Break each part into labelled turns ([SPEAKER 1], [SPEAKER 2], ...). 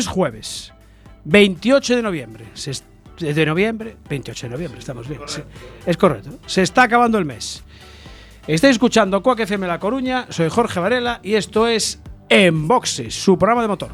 [SPEAKER 1] Es jueves, 28 de noviembre. Se de noviembre, 28 de noviembre, estamos bien. es correcto. Se está acabando el mes. Estáis escuchando Coac FM La Coruña, soy Jorge Varela y esto es En Boxes, su programa de motor.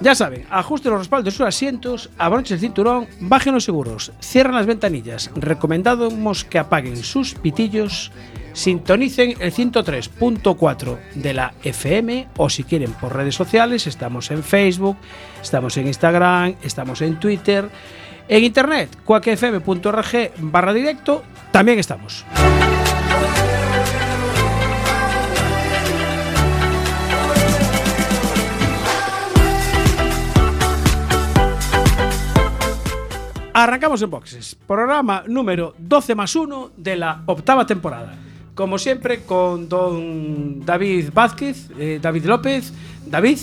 [SPEAKER 1] Ya saben, ajusten los respaldos de sus asientos, abrochen el cinturón, bajen los seguros, cierren las ventanillas. Recomendamos que apaguen sus pitillos, sintonicen el 103.4 de la FM o si quieren por redes sociales, estamos en Facebook, estamos en Instagram, estamos en Twitter, en internet, cuacfm.org barra directo, también estamos. Arrancamos en boxes. Programa número 12 más 1 de la octava temporada. Como siempre, con don David Vázquez, eh, David López, David,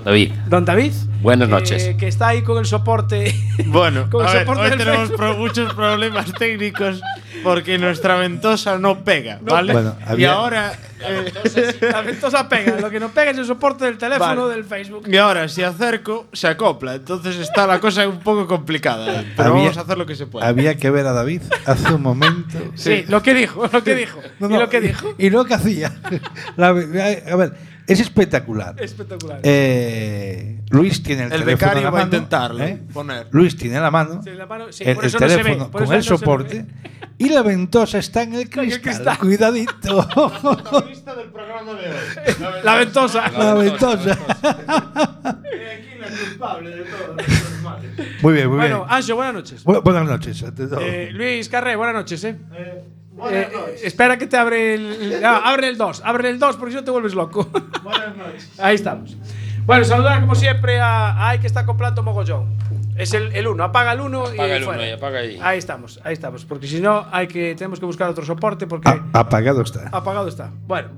[SPEAKER 2] David,
[SPEAKER 1] don David.
[SPEAKER 2] Buenas
[SPEAKER 1] eh,
[SPEAKER 2] noches.
[SPEAKER 1] que está ahí con el soporte.
[SPEAKER 3] Bueno,
[SPEAKER 1] con el
[SPEAKER 3] a ver,
[SPEAKER 1] soporte
[SPEAKER 3] hoy tenemos pro- muchos problemas técnicos porque nuestra ventosa no pega, ¿vale?
[SPEAKER 4] Bueno,
[SPEAKER 3] Y
[SPEAKER 4] había-
[SPEAKER 3] ahora eh,
[SPEAKER 1] La ventosa pega. Lo que no pega es el soporte del teléfono
[SPEAKER 3] Vale.
[SPEAKER 1] del Facebook.
[SPEAKER 3] y ahora si acerco se acopla, entonces está la cosa un poco complicada, pero
[SPEAKER 4] Había-
[SPEAKER 3] vamos a hacer lo que se pueda.
[SPEAKER 4] Había que ver a David hace un momento.
[SPEAKER 1] Sí, lo que dijo, lo que dijo.
[SPEAKER 4] No,
[SPEAKER 1] ¿Y
[SPEAKER 4] no,
[SPEAKER 1] lo que dijo?
[SPEAKER 4] Y lo que hacía. La- a ver, es espectacular.
[SPEAKER 1] Espectacular.
[SPEAKER 4] Eh, Luis tiene el,
[SPEAKER 3] El
[SPEAKER 4] teléfono en
[SPEAKER 3] becario va a intentarlo
[SPEAKER 4] ¿eh?
[SPEAKER 3] poner.
[SPEAKER 4] Luis tiene la mano,
[SPEAKER 1] Sí, la mano- sí,
[SPEAKER 4] el,
[SPEAKER 1] por
[SPEAKER 4] el
[SPEAKER 1] eso no se ve,
[SPEAKER 4] teléfono
[SPEAKER 1] por
[SPEAKER 4] con
[SPEAKER 1] eso
[SPEAKER 4] el
[SPEAKER 1] no se ve.
[SPEAKER 4] soporte y la ventosa está en el cristal.
[SPEAKER 1] cristal.
[SPEAKER 4] Cuidadito.
[SPEAKER 3] del programa de hoy.
[SPEAKER 1] La ventosa.
[SPEAKER 4] la ventosa.
[SPEAKER 3] Aquí la culpable de todo.
[SPEAKER 4] Muy bien, muy
[SPEAKER 1] Bueno,
[SPEAKER 4] bien.
[SPEAKER 1] Ancho, buenas noches.
[SPEAKER 4] Bu- buenas noches. ante todo.
[SPEAKER 1] Eh, Luis Carré, buenas noches, ¿eh? Eh, espera que te abre el. ah, abre el 2, abre el 2 porque si no te vuelves loco.
[SPEAKER 3] Buenas noches.
[SPEAKER 1] Ahí estamos. Bueno, saludar como siempre a. Ay, que está acoplando mogollón. Es el 1, apaga el 1 y.
[SPEAKER 2] Apaga el
[SPEAKER 1] fuera.
[SPEAKER 2] uno y apaga ahí.
[SPEAKER 1] Ahí estamos, ahí estamos. Porque si no, hay que, tenemos que buscar otro soporte porque
[SPEAKER 4] A- apagado está.
[SPEAKER 1] apagado está. Bueno.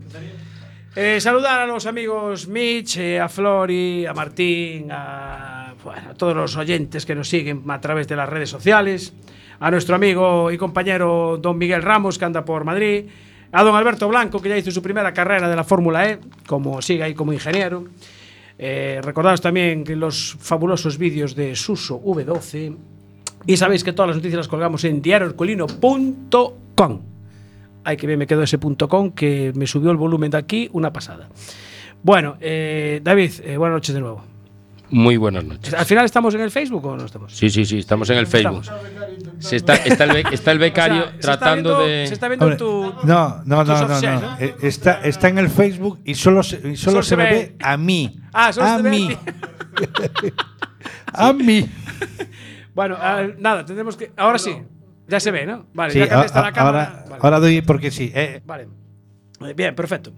[SPEAKER 1] Eh, saludar a los amigos Mitch, eh, a Flori, a Martín, a, bueno, a todos los oyentes que nos siguen a través de las redes sociales, a nuestro amigo y compañero don Miguel Ramos, que anda por Madrid, a don Alberto Blanco, que ya hizo su primera carrera de la Fórmula E, como sigue ahí como ingeniero. Eh, también que los fabulosos vídeos de Suso V12. Y sabéis que todas las noticias las colgamos en diarioherculino.com. Ay, que bien me quedó ese punto com que me subió el volumen de aquí, una pasada. Bueno, eh, David, eh, buenas noches de nuevo.
[SPEAKER 2] Muy buenas noches.
[SPEAKER 1] ¿Al final estamos en el Facebook o no estamos?
[SPEAKER 2] Sí, sí, sí, estamos en el Facebook. Se está, está, el, be- está el becario
[SPEAKER 1] O sea, se está
[SPEAKER 2] tratando
[SPEAKER 1] viendo-
[SPEAKER 2] de.
[SPEAKER 1] Se está viendo
[SPEAKER 4] Hombre,
[SPEAKER 1] tu.
[SPEAKER 4] no, no, no, no,
[SPEAKER 1] offset,
[SPEAKER 4] no. Eh, Está, está en el Facebook y solo se, y solo
[SPEAKER 1] Solo
[SPEAKER 4] se,
[SPEAKER 1] se
[SPEAKER 4] me
[SPEAKER 1] ve-
[SPEAKER 4] ve a mí.
[SPEAKER 1] Ah, solo
[SPEAKER 4] a
[SPEAKER 1] se te ve a
[SPEAKER 4] mí. a mí.
[SPEAKER 1] Bueno, ah, nada, tendremos que. Ahora sí. Ya se ve, ¿no? Vale,
[SPEAKER 4] Sí,
[SPEAKER 1] ya cambiaste
[SPEAKER 4] a-
[SPEAKER 1] la cámara.
[SPEAKER 4] ahora,
[SPEAKER 1] Vale.
[SPEAKER 4] ahora doy porque sí. eh.
[SPEAKER 1] Vale. Eh, Bien, perfecto.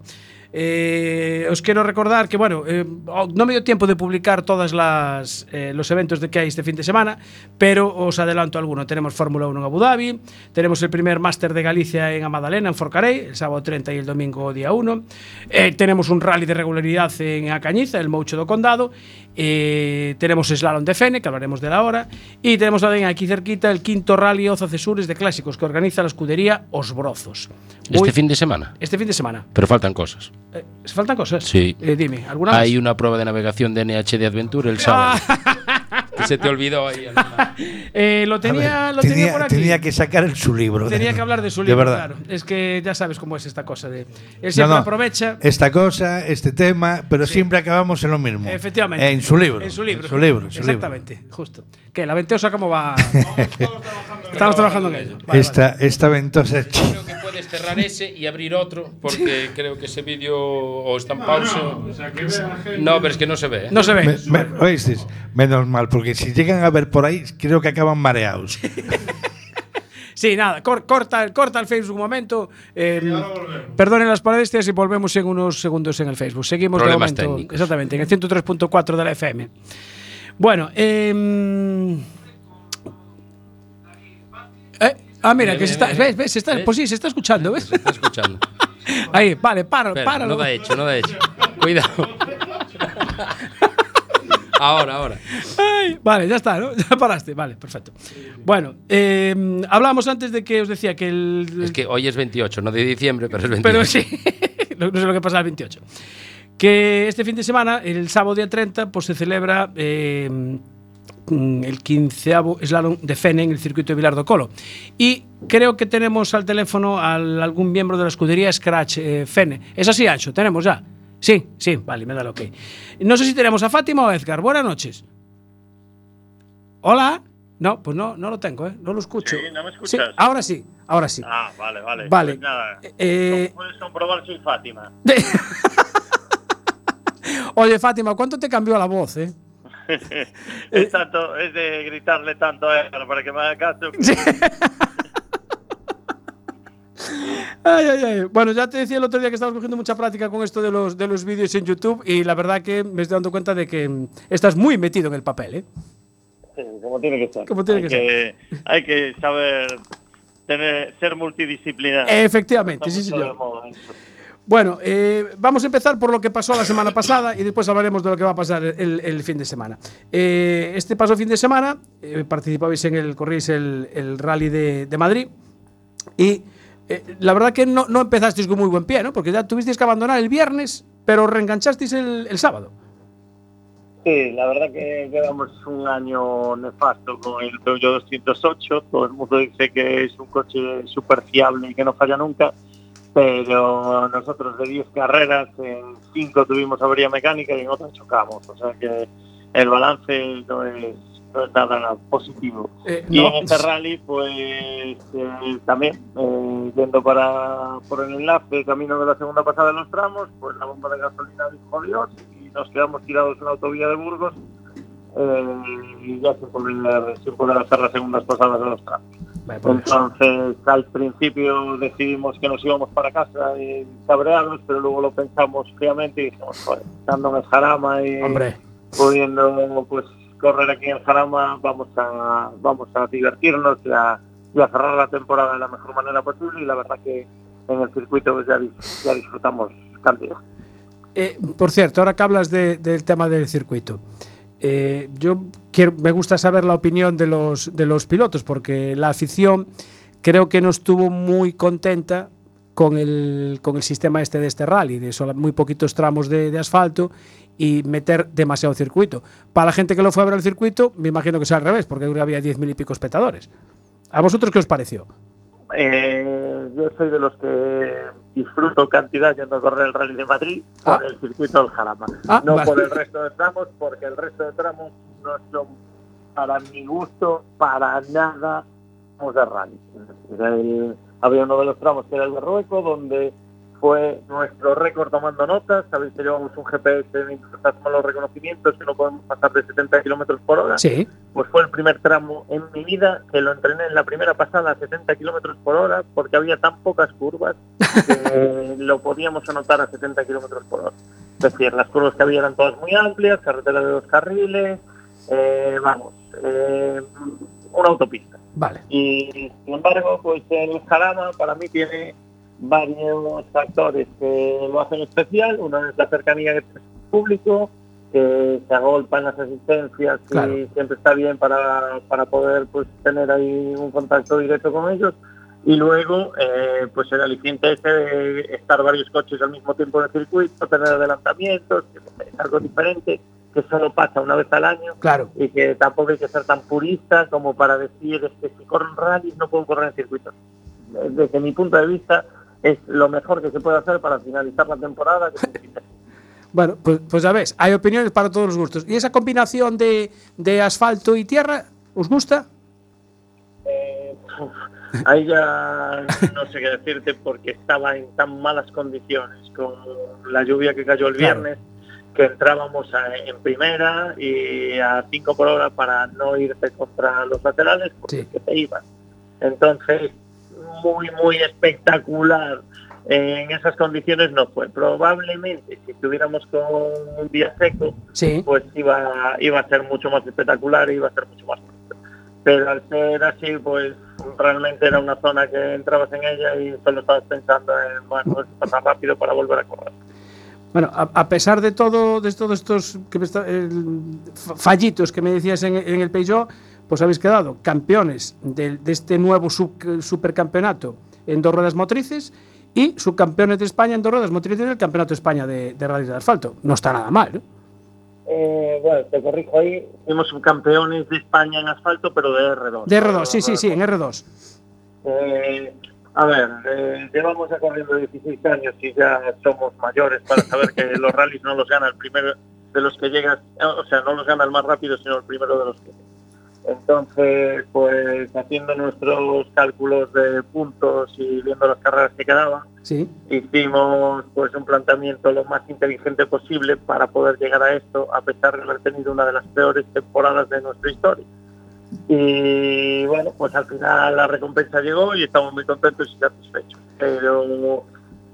[SPEAKER 1] Eh, os quero recordar que, bueno, eh, non me dio tempo de publicar todas las eh, los eventos de que hai este fin de semana, pero os adelanto alguno. Tenemos Fórmula 1 en Abu Dhabi, tenemos el primer Máster de Galicia en Amadalena, en Forcarei, el sábado 30 y el domingo día 1. Eh, tenemos un rally de regularidad en Acañiza, el Moucho do Condado, Eh, tenemos Slalom de Fene, que hablaremos de la hora. Y tenemos también aquí cerquita el quinto rally Oza Cesures de Clásicos, que organiza la escudería Os Brozos. Muy-
[SPEAKER 2] Este fin de semana.
[SPEAKER 1] este fin de semana.
[SPEAKER 2] Pero faltan cosas.
[SPEAKER 1] Eh, ¿se ¿Faltan cosas?
[SPEAKER 2] Sí.
[SPEAKER 1] Eh, dime, ¿alguna más?
[SPEAKER 2] Hay una prueba de navegación de NH de Adventure el sábado. Que se te olvidó ahí.
[SPEAKER 1] Eh, lo tenía,
[SPEAKER 4] ver,
[SPEAKER 1] lo tenía,
[SPEAKER 4] tenía,
[SPEAKER 1] por aquí.
[SPEAKER 4] tenía que sacar el, su libro.
[SPEAKER 1] Tenía
[SPEAKER 4] de-
[SPEAKER 1] que hablar de su
[SPEAKER 4] de
[SPEAKER 1] libro,
[SPEAKER 4] verdad.
[SPEAKER 1] claro. Es que ya sabes cómo es esta cosa de. Él siempre
[SPEAKER 4] no,
[SPEAKER 1] aprovecha.
[SPEAKER 4] Esta cosa, este tema, pero siempre acabamos en lo mismo.
[SPEAKER 1] Efectivamente.
[SPEAKER 4] En su libro.
[SPEAKER 1] En su libro.
[SPEAKER 4] En su libro. en su libro.
[SPEAKER 1] Exactamente, justo. ¿Qué? ¿La ventosa cómo va? Estamos trabajando en ello. Vale,
[SPEAKER 4] esta, esta ventosa.
[SPEAKER 2] Que puedes cerrar ese y abrir otro, porque creo que ese vídeo o está en pausa. No, pero es que no se ve. ¿eh?
[SPEAKER 1] No se ve.
[SPEAKER 4] Me- me- ¿oísteis? Menos mal, porque si llegan a ver por ahí, creo que acaban mareados.
[SPEAKER 1] Sí, nada, cor- corta, corta el Facebook un momento. Eh, perdonen las molestias y volvemos en unos segundos en el Facebook. Seguimos
[SPEAKER 2] Problemas
[SPEAKER 1] de momento.
[SPEAKER 2] técnicos.
[SPEAKER 1] Exactamente, en el 103.4 de la FM. Bueno, eh, ah, mira, que se está, ves, ves, se está,
[SPEAKER 2] ¿Ves?
[SPEAKER 1] pues sí, se está escuchando, ¿ves?
[SPEAKER 2] Se está escuchando.
[SPEAKER 1] Ahí, vale, para,
[SPEAKER 2] Espera, no da hecho, no da hecho. Cuidado. Ahora, ahora.
[SPEAKER 1] Ay, vale, ya está, ¿no? Ya paraste, vale, perfecto. Bueno, eh, hablábamos antes de que os decía que el.
[SPEAKER 2] Es que hoy es 28, no de diciembre, pero es 28.
[SPEAKER 1] Pero sí, no no sé lo que pasa el 28. Que este fin de semana, el sábado día 30, pues se celebra eh, mm, el 15 slalom de Fene en el circuito de Vilar do Colo. Y creo que tenemos al teléfono a algún miembro de la escudería Scratch eh, Fene. ¿Es así, Ancho? ¿Tenemos ya? Sí, sí, vale, me da el ok. No sé si tenemos a Fátima o a Edgar. Buenas noches. Hola. No, pues no, no lo tengo, ¿eh? No lo escucho.
[SPEAKER 5] Sí, ¿no me escuchas?
[SPEAKER 1] Sí, ahora sí, ahora sí.
[SPEAKER 5] Ah, vale, vale.
[SPEAKER 1] Vale.
[SPEAKER 5] Pues nada.
[SPEAKER 1] Eh,
[SPEAKER 5] Como puedes comprobar, soy Fátima.
[SPEAKER 1] Oye, Fátima, ¿cuánto te cambió la voz, eh?
[SPEAKER 5] es, tanto, es de gritarle tanto a él para que me haga caso.
[SPEAKER 1] Ay, ay, ay. Bueno, ya te decía el otro día que estamos cogiendo mucha práctica con esto de los, de los vídeos en YouTube y la verdad que me estoy dando cuenta de que mm, estás muy metido en el papel, ¿eh?
[SPEAKER 5] Sí, como tiene que ser.
[SPEAKER 1] Como tiene
[SPEAKER 5] hay
[SPEAKER 1] que
[SPEAKER 5] Hay que saber tener, ser multidisciplinar.
[SPEAKER 1] Efectivamente, sí, señor. Bueno, eh, vamos a empezar por lo que pasó la semana pasada y después hablaremos de lo que va a pasar el, el fin de semana. Eh, este pasó fin de semana, eh, participabais en el, corríais el, el rally de, de Madrid y eh, la verdad que no, no empezasteis con muy buen pie, ¿no? Porque ya tuvisteis que abandonar el viernes, pero reenganchasteis el, el sábado.
[SPEAKER 5] Sí, la verdad que llevamos un año nefasto con el Peugeot 208. Todo el mundo dice que es un coche súper fiable y que no falla nunca. Pero nosotros de 10 carreras, en 5 tuvimos avería mecánica y en otras chocamos. O sea que el balance no es, no es nada positivo.
[SPEAKER 1] Eh,
[SPEAKER 5] Y
[SPEAKER 1] no,
[SPEAKER 5] en este rally, pues eh, también, eh, yendo para por el enlace, camino de la segunda pasada de los tramos, pues la bomba de gasolina dijo Dios y nos quedamos tirados en la autovía de Burgos y ya sin poder, sin poder hacer las segundas pasadas de los tramos.
[SPEAKER 1] Pues,
[SPEAKER 5] Entonces, al principio decidimos que nos íbamos para casa y cabreados, pero luego lo pensamos fríamente y dijimos, joder, estando en el Jarama y
[SPEAKER 1] hombre,
[SPEAKER 5] pudiendo pues correr aquí en Jarama vamos a vamos a divertirnos y a, y a cerrar la temporada de la mejor manera posible y la verdad que en el circuito pues, ya disfrutamos cantidad.
[SPEAKER 1] Eh, por cierto, ahora que hablas de- del tema del circuito, eh, yo quiero, me gusta saber la opinión de los, de los pilotos, porque la afición creo que no estuvo muy contenta con el, con el sistema este de este rally, de muy poquitos tramos de, asfalto y meter demasiado circuito. Para la gente que lo fue a ver el circuito, me imagino que sea al revés, porque había 10.000 y pico espectadores. ¿A vosotros qué os pareció?
[SPEAKER 5] Eh, yo soy de los que disfruto cantidad yendo a correr el Rally de Madrid por
[SPEAKER 1] Ah.
[SPEAKER 5] el circuito del Jarama.
[SPEAKER 1] Ah,
[SPEAKER 5] no
[SPEAKER 1] vale.
[SPEAKER 5] por el resto de tramos, porque el resto de tramos no son, para mi gusto, para nada tramos de rally. El- había uno de los tramos que era el de Rueco, donde fue nuestro récord tomando notas. Sabéis que llevamos un GPS hacemos los reconocimientos que no podemos pasar de 70 kilómetros por hora
[SPEAKER 1] Sí,
[SPEAKER 5] pues fue el primer tramo en mi vida que lo entrené en la primera pasada a 70 kilómetros por hora porque había tan pocas curvas que lo podíamos anotar a 70 kilómetros por hora. Es decir, las curvas que había eran todas muy amplias, carretera de dos carriles, eh, vamos, eh, una autopista.
[SPEAKER 1] vale.
[SPEAKER 5] Y sin embargo, pues el Jarama para mí tiene varios factores que lo hacen especial. Uno es la cercanía que tiene el público, que se agolpa en las asistencias
[SPEAKER 1] Claro.
[SPEAKER 5] y siempre está bien para, para poder pues tener ahí un contacto directo con ellos. Y luego, eh, pues el aliciente ese de estar varios coches al mismo tiempo en el circuito, tener adelantamientos, es algo diferente, que solo pasa una vez al año
[SPEAKER 1] Claro.
[SPEAKER 5] y que tampoco hay que ser tan purista como para decir es que si corren rallies no puedo correr en circuitos. Desde mi punto de vista es lo mejor que se puede hacer para finalizar la temporada. que
[SPEAKER 1] Bueno, pues, pues ya ves, hay opiniones para todos los gustos. ¿Y esa combinación de, de asfalto y tierra, os gusta?
[SPEAKER 5] Eh, uf, ahí ya no sé qué decirte porque estaba en tan malas condiciones con la lluvia que cayó el
[SPEAKER 1] Claro.
[SPEAKER 5] viernes que entrábamos a- en primera y a 5 por hora para no irte contra los laterales porque
[SPEAKER 1] Sí.
[SPEAKER 5] que te iban. Entonces, muy, muy espectacular. En esas condiciones no fue. Probablemente si estuviéramos con un día seco,
[SPEAKER 1] Sí.
[SPEAKER 5] pues iba, iba a ser mucho más espectacular iba a ser mucho más. Pero al ser así, pues realmente era una zona que entrabas en ella y solo estabas pensando en, bueno, pasar rápido para volver a correr.
[SPEAKER 1] Bueno, a, a pesar de todo, de todos estos que me está- fa- fallitos que me decías en, en el Peugeot, pues habéis quedado campeones de, este nuevo sub- supercampeonato en dos ruedas motrices y subcampeones de España en dos ruedas motrices del Campeonato de España de, de rally de asfalto. No está nada mal, ¿no?
[SPEAKER 5] Eh, bueno, te corrijo ahí, fuimos subcampeones de España en asfalto, pero de R2.
[SPEAKER 1] De R2, sí, sí, sí, en R2.
[SPEAKER 5] Eh, a ver, eh, llevamos ya corriendo 16 años y ya somos mayores para saber que los rallies no los gana el primero de los que llegas, eh, o sea, no los gana el más rápido, sino el primero de los que. Entonces, pues haciendo nuestros cálculos de puntos y viendo las carreras que quedaban,
[SPEAKER 1] Sí,
[SPEAKER 5] hicimos pues un planteamiento lo más inteligente posible para poder llegar a esto, a pesar de haber tenido una de las peores temporadas de nuestra historia. Y bueno, pues al final la recompensa llegó y estamos muy contentos y satisfechos. Pero,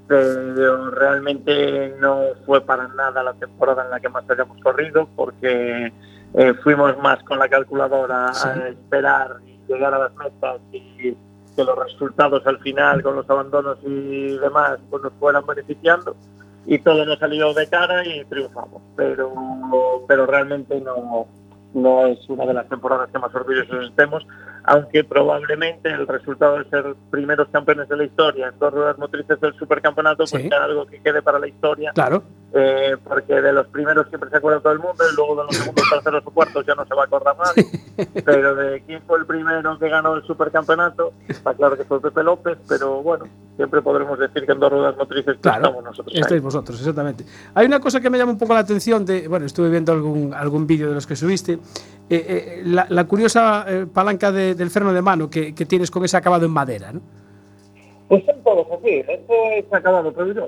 [SPEAKER 5] pero realmente no fue para nada la temporada en la que más hayamos corrido, porque eh, fuimos más con la calculadora
[SPEAKER 1] Sí.
[SPEAKER 5] a esperar y llegar a las metas y que los resultados al final con los abandonos y demás pues nos fueran beneficiando. Y todo nos salió de cara y triunfamos. Pero pero realmente no no es una de las temporadas que más orgullosos estemos aunque probablemente el resultado de ser primeros campeones de la historia en dos ruedas motrices del supercampeonato pues
[SPEAKER 1] Sí.
[SPEAKER 5] sea algo que quede para la historia
[SPEAKER 1] claro.
[SPEAKER 5] eh, porque de los primeros siempre se acuerda todo el mundo y luego de los segundos, terceros o cuartos ya no se va a acordar nadie. Pero de que ganó el supercampeonato, está claro que fue Pepe López, pero bueno, siempre podremos decir que en dos ruedas motrices
[SPEAKER 1] Claro,
[SPEAKER 5] estamos nosotros. ahí.
[SPEAKER 1] estáis vosotros, exactamente. Hay una cosa que me llama un poco la atención, de, bueno, estuve viendo algún, algún vídeo de los que subiste, eh, eh, la, la curiosa eh, palanca de- del freno de mano que, que tienes con ese acabado en madera, ¿no?
[SPEAKER 5] Pues son todos así, esto es acabado, pero yo.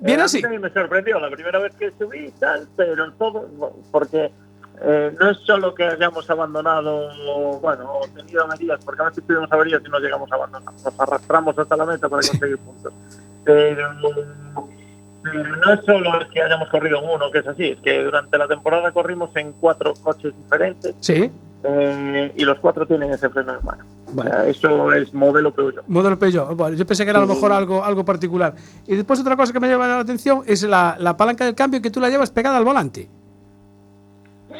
[SPEAKER 1] Bien
[SPEAKER 5] Eh, a
[SPEAKER 1] así.
[SPEAKER 5] mí también me sorprendió la primera vez que subí y tal, pero todo, porque eh, no es solo que hayamos abandonado, bueno, o tenido averías, porque a veces tuvimos averías y no llegamos a abandonar, nos arrastramos hasta la meta para conseguir puntos. Pero, pero no es solo que hayamos corrido en uno, que es así, es que durante la temporada corrimos en cuatro coches diferentes
[SPEAKER 1] Sí.
[SPEAKER 5] eh, y los cuatro tienen ese freno de mano.
[SPEAKER 1] Bueno.
[SPEAKER 5] O sea, eso es modelo Peugeot.
[SPEAKER 1] Modelo Peugeot. Bueno, yo pensé que era a lo mejor algo, algo particular. Y después otra cosa que me llama la atención es la, la palanca del cambio que tú la llevas pegada al volante.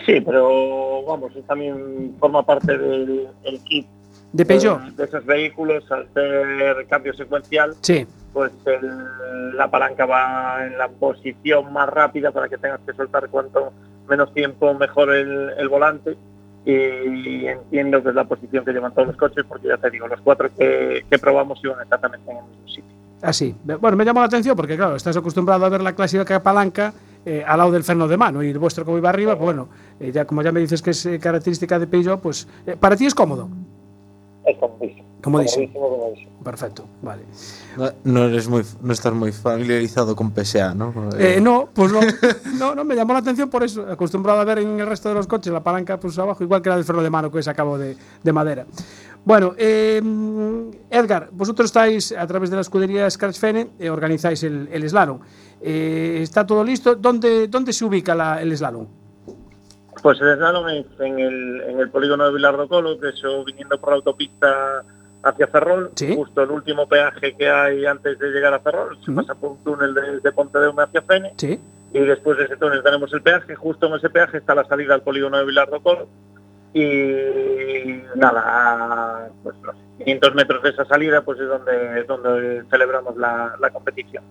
[SPEAKER 5] Sí, pero vamos, también forma parte del el kit
[SPEAKER 1] De Peugeot.
[SPEAKER 5] de, de esos vehículos al ser cambio secuencial,
[SPEAKER 1] Sí.
[SPEAKER 5] pues el- la palanca va en la posición más rápida para que tengas que soltar cuanto menos tiempo mejor el, el volante y entiendo que es la posición que llevan todos los coches porque ya te digo, los cuatro que, que probamos iban exactamente en el mismo sitio.
[SPEAKER 1] Así. Bueno, me llamó la atención porque, claro, estás acostumbrado a ver la clásica palanca eh, al lado del freno de mano y el vuestro como iba arriba, pues bueno, eh, ya como ya me dices que es eh, característica de Peugeot, pues eh, para ti es cómodo.
[SPEAKER 5] Es comodísimo.
[SPEAKER 1] Comodísimo,
[SPEAKER 5] comodísimo.
[SPEAKER 1] Perfecto, vale.
[SPEAKER 3] No, eres muy, no estás muy familiarizado con PSA, ¿no?
[SPEAKER 1] Eh, no, pues no, no, no, me llamó la atención por eso. Acostumbrado a ver en el resto de los coches la palanca pues abajo, igual que la del freno de mano que es a cabo de, de madera. Bueno, eh, Edgar, vosotros estáis a través de la escudería Scratch Fene, eh, organizáis el, el slalom. Eh, ¿Está todo listo? ¿Dónde, dónde se ubica la- el slalom?
[SPEAKER 5] Pues el slalom es en el, en el polígono de Vilardo Colo, que eso viniendo por la autopista hacia Ferrol,
[SPEAKER 1] Sí.
[SPEAKER 5] justo el último peaje que hay antes de llegar a Ferrol, se pasa por un túnel de, de Pontedeume hacia Fene,
[SPEAKER 1] Sí.
[SPEAKER 5] y después de ese túnel tenemos el peaje, justo en ese peaje está la salida al polígono de Vilardo Colo, y nada, pues los 500 metros de esa salida pues es donde, donde celebramos la, la competición.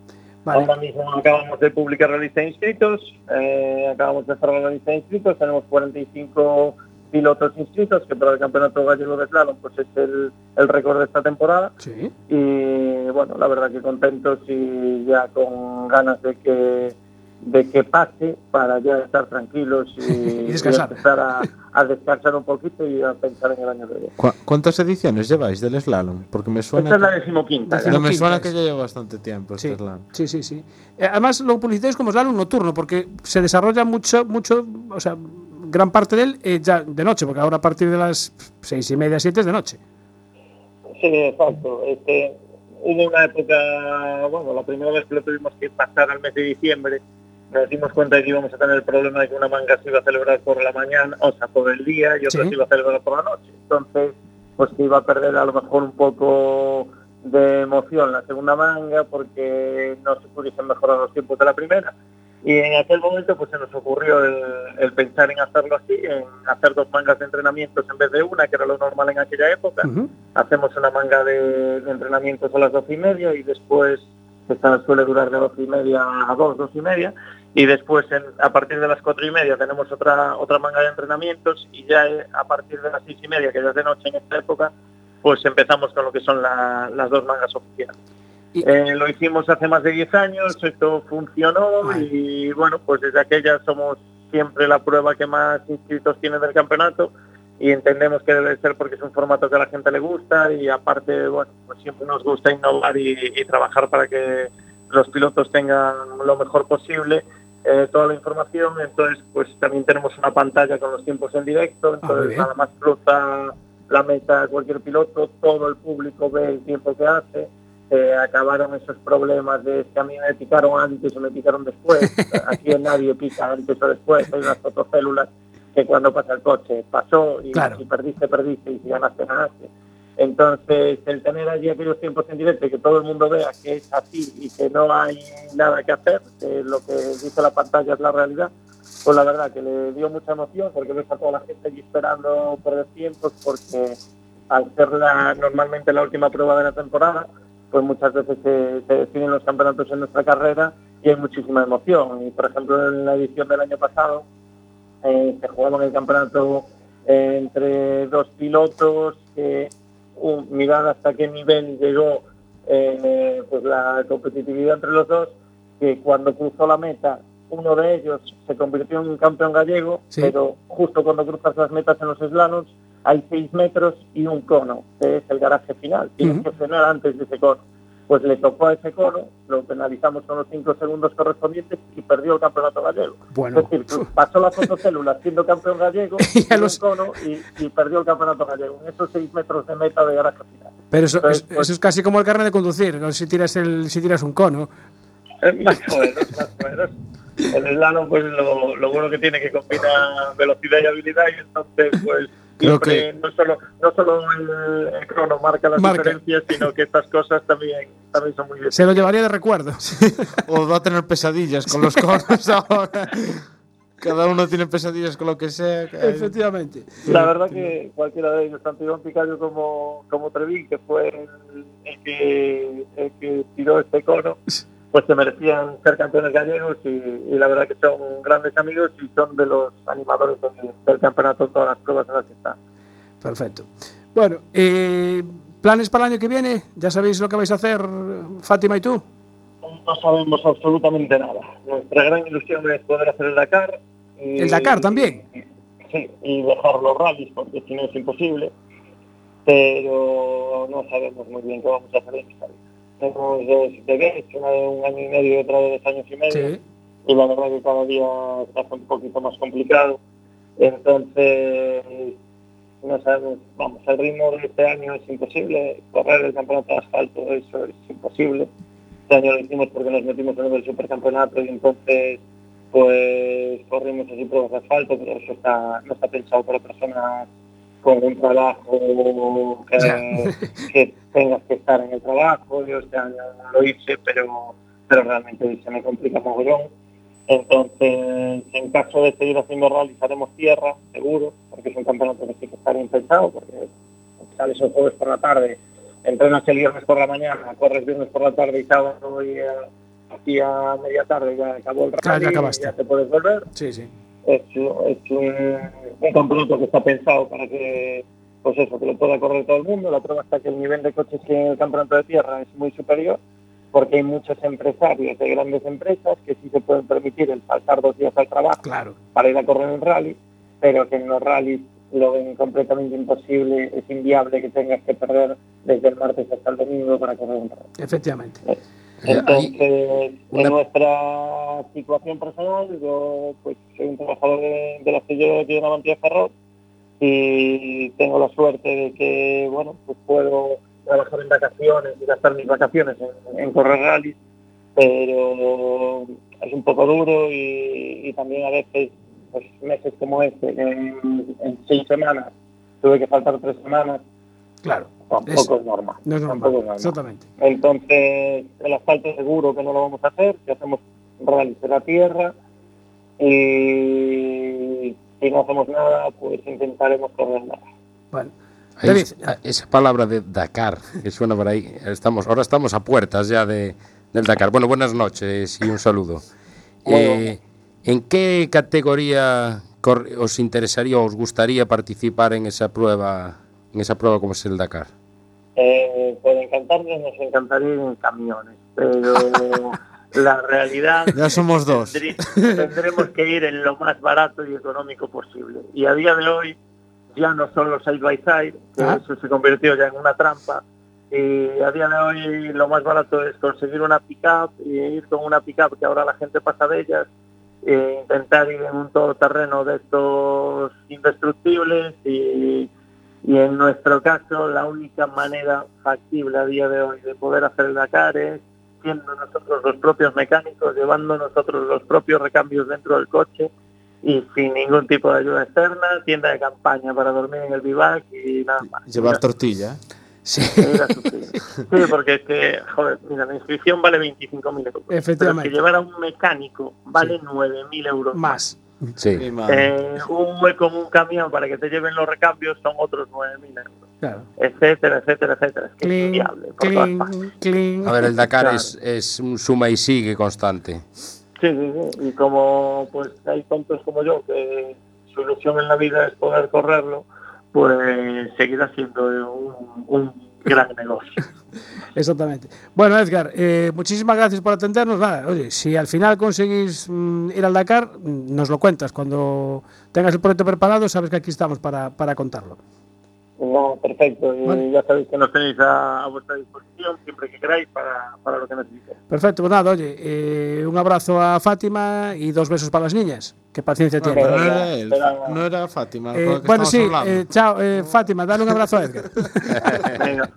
[SPEAKER 1] Vale.
[SPEAKER 5] Ahora mismo acabamos de publicar la lista de inscritos, eh, acabamos de cerrar la lista de inscritos, tenemos 45 pilotos inscritos, que para el Campeonato Gallego de Slalom pues es el, el récord de esta temporada.
[SPEAKER 1] Sí.
[SPEAKER 5] Y bueno, la verdad que contentos y ya con ganas de que de que pase para ya estar tranquilos y,
[SPEAKER 1] Y descansar.
[SPEAKER 5] empezar a, a descansar un poquito y a pensar en el año que viene.
[SPEAKER 3] ¿Cu- ¿Cuántas ediciones lleváis del slalom? Porque me suena.
[SPEAKER 5] Esta es la
[SPEAKER 3] que-
[SPEAKER 5] decimoquinta.
[SPEAKER 3] No, me suena
[SPEAKER 1] es.
[SPEAKER 3] que ya lleva bastante tiempo este
[SPEAKER 1] Sí,
[SPEAKER 3] slalom.
[SPEAKER 1] sí, sí, sí. Eh, Además lo publicitáis como slalom nocturno porque se desarrolla mucho, mucho, o sea, gran parte de él eh, ya de noche, porque ahora a partir de las seis y media, siete es de noche.
[SPEAKER 5] Sí, exacto. Este, hubo una época, bueno, la primera vez que lo tuvimos que pasar al mes de diciembre, nos dimos cuenta de que íbamos a tener el problema de que una manga se iba a celebrar por la mañana, o sea, por el día, y otra
[SPEAKER 1] Sí.
[SPEAKER 5] se iba a celebrar por la noche. Entonces, pues se iba a perder a lo mejor un poco de emoción la segunda manga porque no se pudiesen mejorar los tiempos de la primera. Y en aquel momento pues se nos ocurrió el, el pensar en hacerlo así, en hacer dos mangas de entrenamientos en vez de una, que era lo normal en aquella época hacemos una manga de, de entrenamientos a las doce y media y después esta suele durar de doce y media a dos, dos y media y después en- a partir de las cuatro y media tenemos otra otra manga de entrenamientos y ya eh, a partir de las seis y media que ya es de noche en esta época pues empezamos con lo que son la- las dos mangas oficiales. Eh, lo hicimos hace más de 10 años, esto funcionó y bueno, pues desde aquella somos siempre la prueba que más inscritos tiene del campeonato y entendemos que debe ser porque es un formato que a la gente le gusta y aparte, bueno, pues siempre nos gusta innovar y, y trabajar para que los pilotos tengan lo mejor posible eh, toda la información. Entonces, pues también tenemos una pantalla con los tiempos en directo,
[SPEAKER 1] muy
[SPEAKER 5] entonces
[SPEAKER 1] bien.
[SPEAKER 5] nada más cruza la meta cualquier piloto, todo el público ve el tiempo que hace. Acabaron esos problemas de que a mí me picaron antes o me picaron después. Aquí nadie pica antes o después. Hay unas fotocélulas que cuando pasa el coche pasó y
[SPEAKER 1] Claro.
[SPEAKER 5] si perdiste, perdiste y si ganaste, ganaste. Entonces, el tener allí aquellos tiempos en directo y que todo el mundo vea que es así y que no hay nada que hacer, que lo que dice la pantalla es la realidad, pues la verdad que le dio mucha emoción porque ves a toda la gente allí esperando perder tiempos porque al ser la, normalmente la última prueba de la temporada, pues muchas veces se, se definen los campeonatos en nuestra carrera y hay muchísima emoción. Y por ejemplo en la edición del año pasado eh, se jugaba en el campeonato eh, entre dos pilotos que uh, mirad hasta qué nivel llegó eh, pues la competitividad entre los dos, que cuando cruzó la meta uno de ellos se convirtió en un campeón gallego,
[SPEAKER 1] Sí.
[SPEAKER 5] pero justo cuando cruzas las metas en los slaloms hay seis metros y un cono, que es el garaje final. Tienes
[SPEAKER 1] Ujú.
[SPEAKER 5] que frenar antes de ese cono. Pues le tocó a ese cono, lo penalizamos con los cinco segundos correspondientes y perdió el campeonato gallego.
[SPEAKER 1] Bueno,
[SPEAKER 5] es decir, pasó la fotocélula siendo campeón gallego,
[SPEAKER 1] Y los-
[SPEAKER 5] cono y, y perdió el campeonato gallego. En esos seis metros de meta de garaje final.
[SPEAKER 1] pero eso, es,
[SPEAKER 5] pues-
[SPEAKER 1] eso es casi como el carnet de conducir, ¿no? si tiras el, si tiras un cono.
[SPEAKER 5] Más o menos, más o menos. El slalom, pues lo, lo bueno que tiene que combina velocidad y habilidad y entonces, pues
[SPEAKER 3] Creo
[SPEAKER 5] siempre no solo no solo el, el crono marca las
[SPEAKER 1] Marca.
[SPEAKER 5] diferencias, sino que estas cosas también también son muy bien.
[SPEAKER 1] Se lo llevaría de recuerdo.
[SPEAKER 3] O va a tener pesadillas con los conos ahora. Cada uno tiene pesadillas con lo que sea.
[SPEAKER 1] Efectivamente.
[SPEAKER 5] La verdad que cualquiera de ellos, tanto Iván Picario como, como Trevín, que fue el, el que, el que tiró este cono, pues se merecían ser campeones gallegos y, y la verdad que son grandes amigos y son de los animadores del, del campeonato en todas las pruebas en las que están.
[SPEAKER 1] Perfecto. Bueno, eh, ¿planes para el año que viene? ¿Ya sabéis lo que vais a hacer, Fátima y tú?
[SPEAKER 5] No sabemos absolutamente nada. Nuestra gran ilusión es poder hacer el Dakar. y-
[SPEAKER 1] ¿El Dakar también?
[SPEAKER 5] Sí, y dejar los rallies, porque si no es imposible. Pero no sabemos muy bien qué vamos a hacer en esta vida. Tenemos dos bebés, una de un año y medio y otra de dos años y medio.
[SPEAKER 1] Sí.
[SPEAKER 5] Y la verdad que cada día hace un poquito más complicado. Entonces, no sabemos, vamos, el ritmo de este año es imposible. Correr el campeonato de asfalto, eso es imposible. Este año lo hicimos porque nos metimos en el supercampeonato y entonces pues corrimos así pruebas de asfalto, pero eso está, no está pensado para personas con un trabajo que,
[SPEAKER 1] Ya.
[SPEAKER 5] que tengas que estar en el trabajo. Yo este año lo hice, pero, pero realmente se me complica mogollón. Entonces, en caso de seguir haciendo rally, haremos tierra, seguro, porque es un campeonato que sí que está bien pensado, porque sales el jueves por la tarde, entrenas el viernes por la mañana, corres viernes por la tarde y sábado y, eh, aquí a media tarde ya acabó el
[SPEAKER 1] Claro,
[SPEAKER 5] rally,
[SPEAKER 1] ya acabaste.
[SPEAKER 5] ya te puedes volver.
[SPEAKER 1] Sí, sí.
[SPEAKER 5] Es, es un, un campeonato que está pensado para que, pues eso, que lo pueda correr todo el mundo. La prueba está que el nivel de coches que en el campeonato de tierra es muy superior porque hay muchos empresarios de grandes empresas que sí se pueden permitir el faltar dos días al trabajo
[SPEAKER 1] Claro.
[SPEAKER 5] para ir a correr un rally, pero que en los rallies lo ven completamente imposible, es inviable que tengas que perder desde el martes hasta el domingo para correr un rally.
[SPEAKER 1] Efectivamente.
[SPEAKER 5] Entonces,
[SPEAKER 2] una-
[SPEAKER 5] en nuestra situación personal, yo pues soy un trabajador de, del astillero de aquí de Navantia de Ferrol y tengo la suerte de que, bueno, pues puedo trabajar en vacaciones y gastar mis vacaciones en, en correr rallies, pero es un poco duro y, y también a veces, pues meses como este, en, en seis semanas, tuve que faltar tres semanas,
[SPEAKER 1] Claro.
[SPEAKER 5] Tampoco es, normal.
[SPEAKER 1] No es
[SPEAKER 5] tampoco
[SPEAKER 1] normal. Exactamente.
[SPEAKER 5] entonces, el asfalto seguro que no lo vamos a hacer, que hacemos rally de la tierra y si no hacemos nada, pues intentaremos correr nada.
[SPEAKER 1] Bueno.
[SPEAKER 2] Es- esa palabra de Dakar que suena por ahí. Estamos, ahora estamos a puertas ya de, del Dakar. Bueno, buenas noches y un saludo. Eh, ¿En qué categoría os interesaría o os gustaría participar en esa prueba, en esa prueba como es el Dakar?
[SPEAKER 5] Eh, puede encantarnos, nos encantaría ir en camiones, pero la realidad
[SPEAKER 3] Ya somos dos.
[SPEAKER 5] tendremos que ir en lo más barato y económico posible. Y a día de hoy ya no son los side by side, que
[SPEAKER 1] Ah.
[SPEAKER 5] eso se convirtió ya en una trampa. Y a día de hoy lo más barato es conseguir una pick-up y ir con una pick-up que ahora la gente pasa de ellas, e intentar ir en un todoterreno de estos indestructibles y, y en nuestro caso la única manera factible a día de hoy de poder hacer el Dakar es siendo nosotros los propios mecánicos, llevando nosotros los propios recambios dentro del coche y sin ningún tipo de ayuda externa, tienda de campaña para dormir en el bivac y nada más.
[SPEAKER 3] Llevar
[SPEAKER 5] Mira,
[SPEAKER 3] tortilla.
[SPEAKER 2] Sí.
[SPEAKER 5] Sí, porque es que, joder, mira, la inscripción vale 25.000 euros.
[SPEAKER 1] Efectivamente.
[SPEAKER 5] Pero que llevar a un mecánico vale 9.000 euros
[SPEAKER 1] Más.
[SPEAKER 2] Sí.
[SPEAKER 5] Eh, un hueco en un camión para que te lleven los recambios son otros 9.000 euros.
[SPEAKER 1] Claro.
[SPEAKER 5] Etcétera, etcétera, etcétera. Es que es todas.
[SPEAKER 2] A ver, el Dakar
[SPEAKER 5] Claro.
[SPEAKER 2] es, es un suma y sigue constante.
[SPEAKER 5] Sí, sí, sí. Y como pues hay tontos como yo que su ilusión en la vida es poder correrlo, pues seguirá siendo un, un gran negocio.
[SPEAKER 1] Exactamente. Bueno, Edgar, eh, muchísimas gracias por atendernos. Oye, si al final conseguís mm, ir al Dakar, mm, nos lo cuentas. Cuando tengas el proyecto preparado, sabes que aquí estamos para, para contarlo.
[SPEAKER 5] No, perfecto. Y
[SPEAKER 1] Vale.
[SPEAKER 5] ya sabéis que nos tenéis a, a vuestra disposición siempre que queráis para, para lo que necesitéis.
[SPEAKER 1] Perfecto, pues nada, oye, eh, un abrazo a Fátima y dos besos para las niñas. Qué paciencia
[SPEAKER 3] Pero
[SPEAKER 1] tiene.
[SPEAKER 3] no
[SPEAKER 5] Venga,
[SPEAKER 3] era él,
[SPEAKER 5] espera.
[SPEAKER 3] no era Fátima.
[SPEAKER 1] Eh, bueno, sí, eh, chao, eh, Fátima, dale un abrazo a Edgar.
[SPEAKER 5] Venga,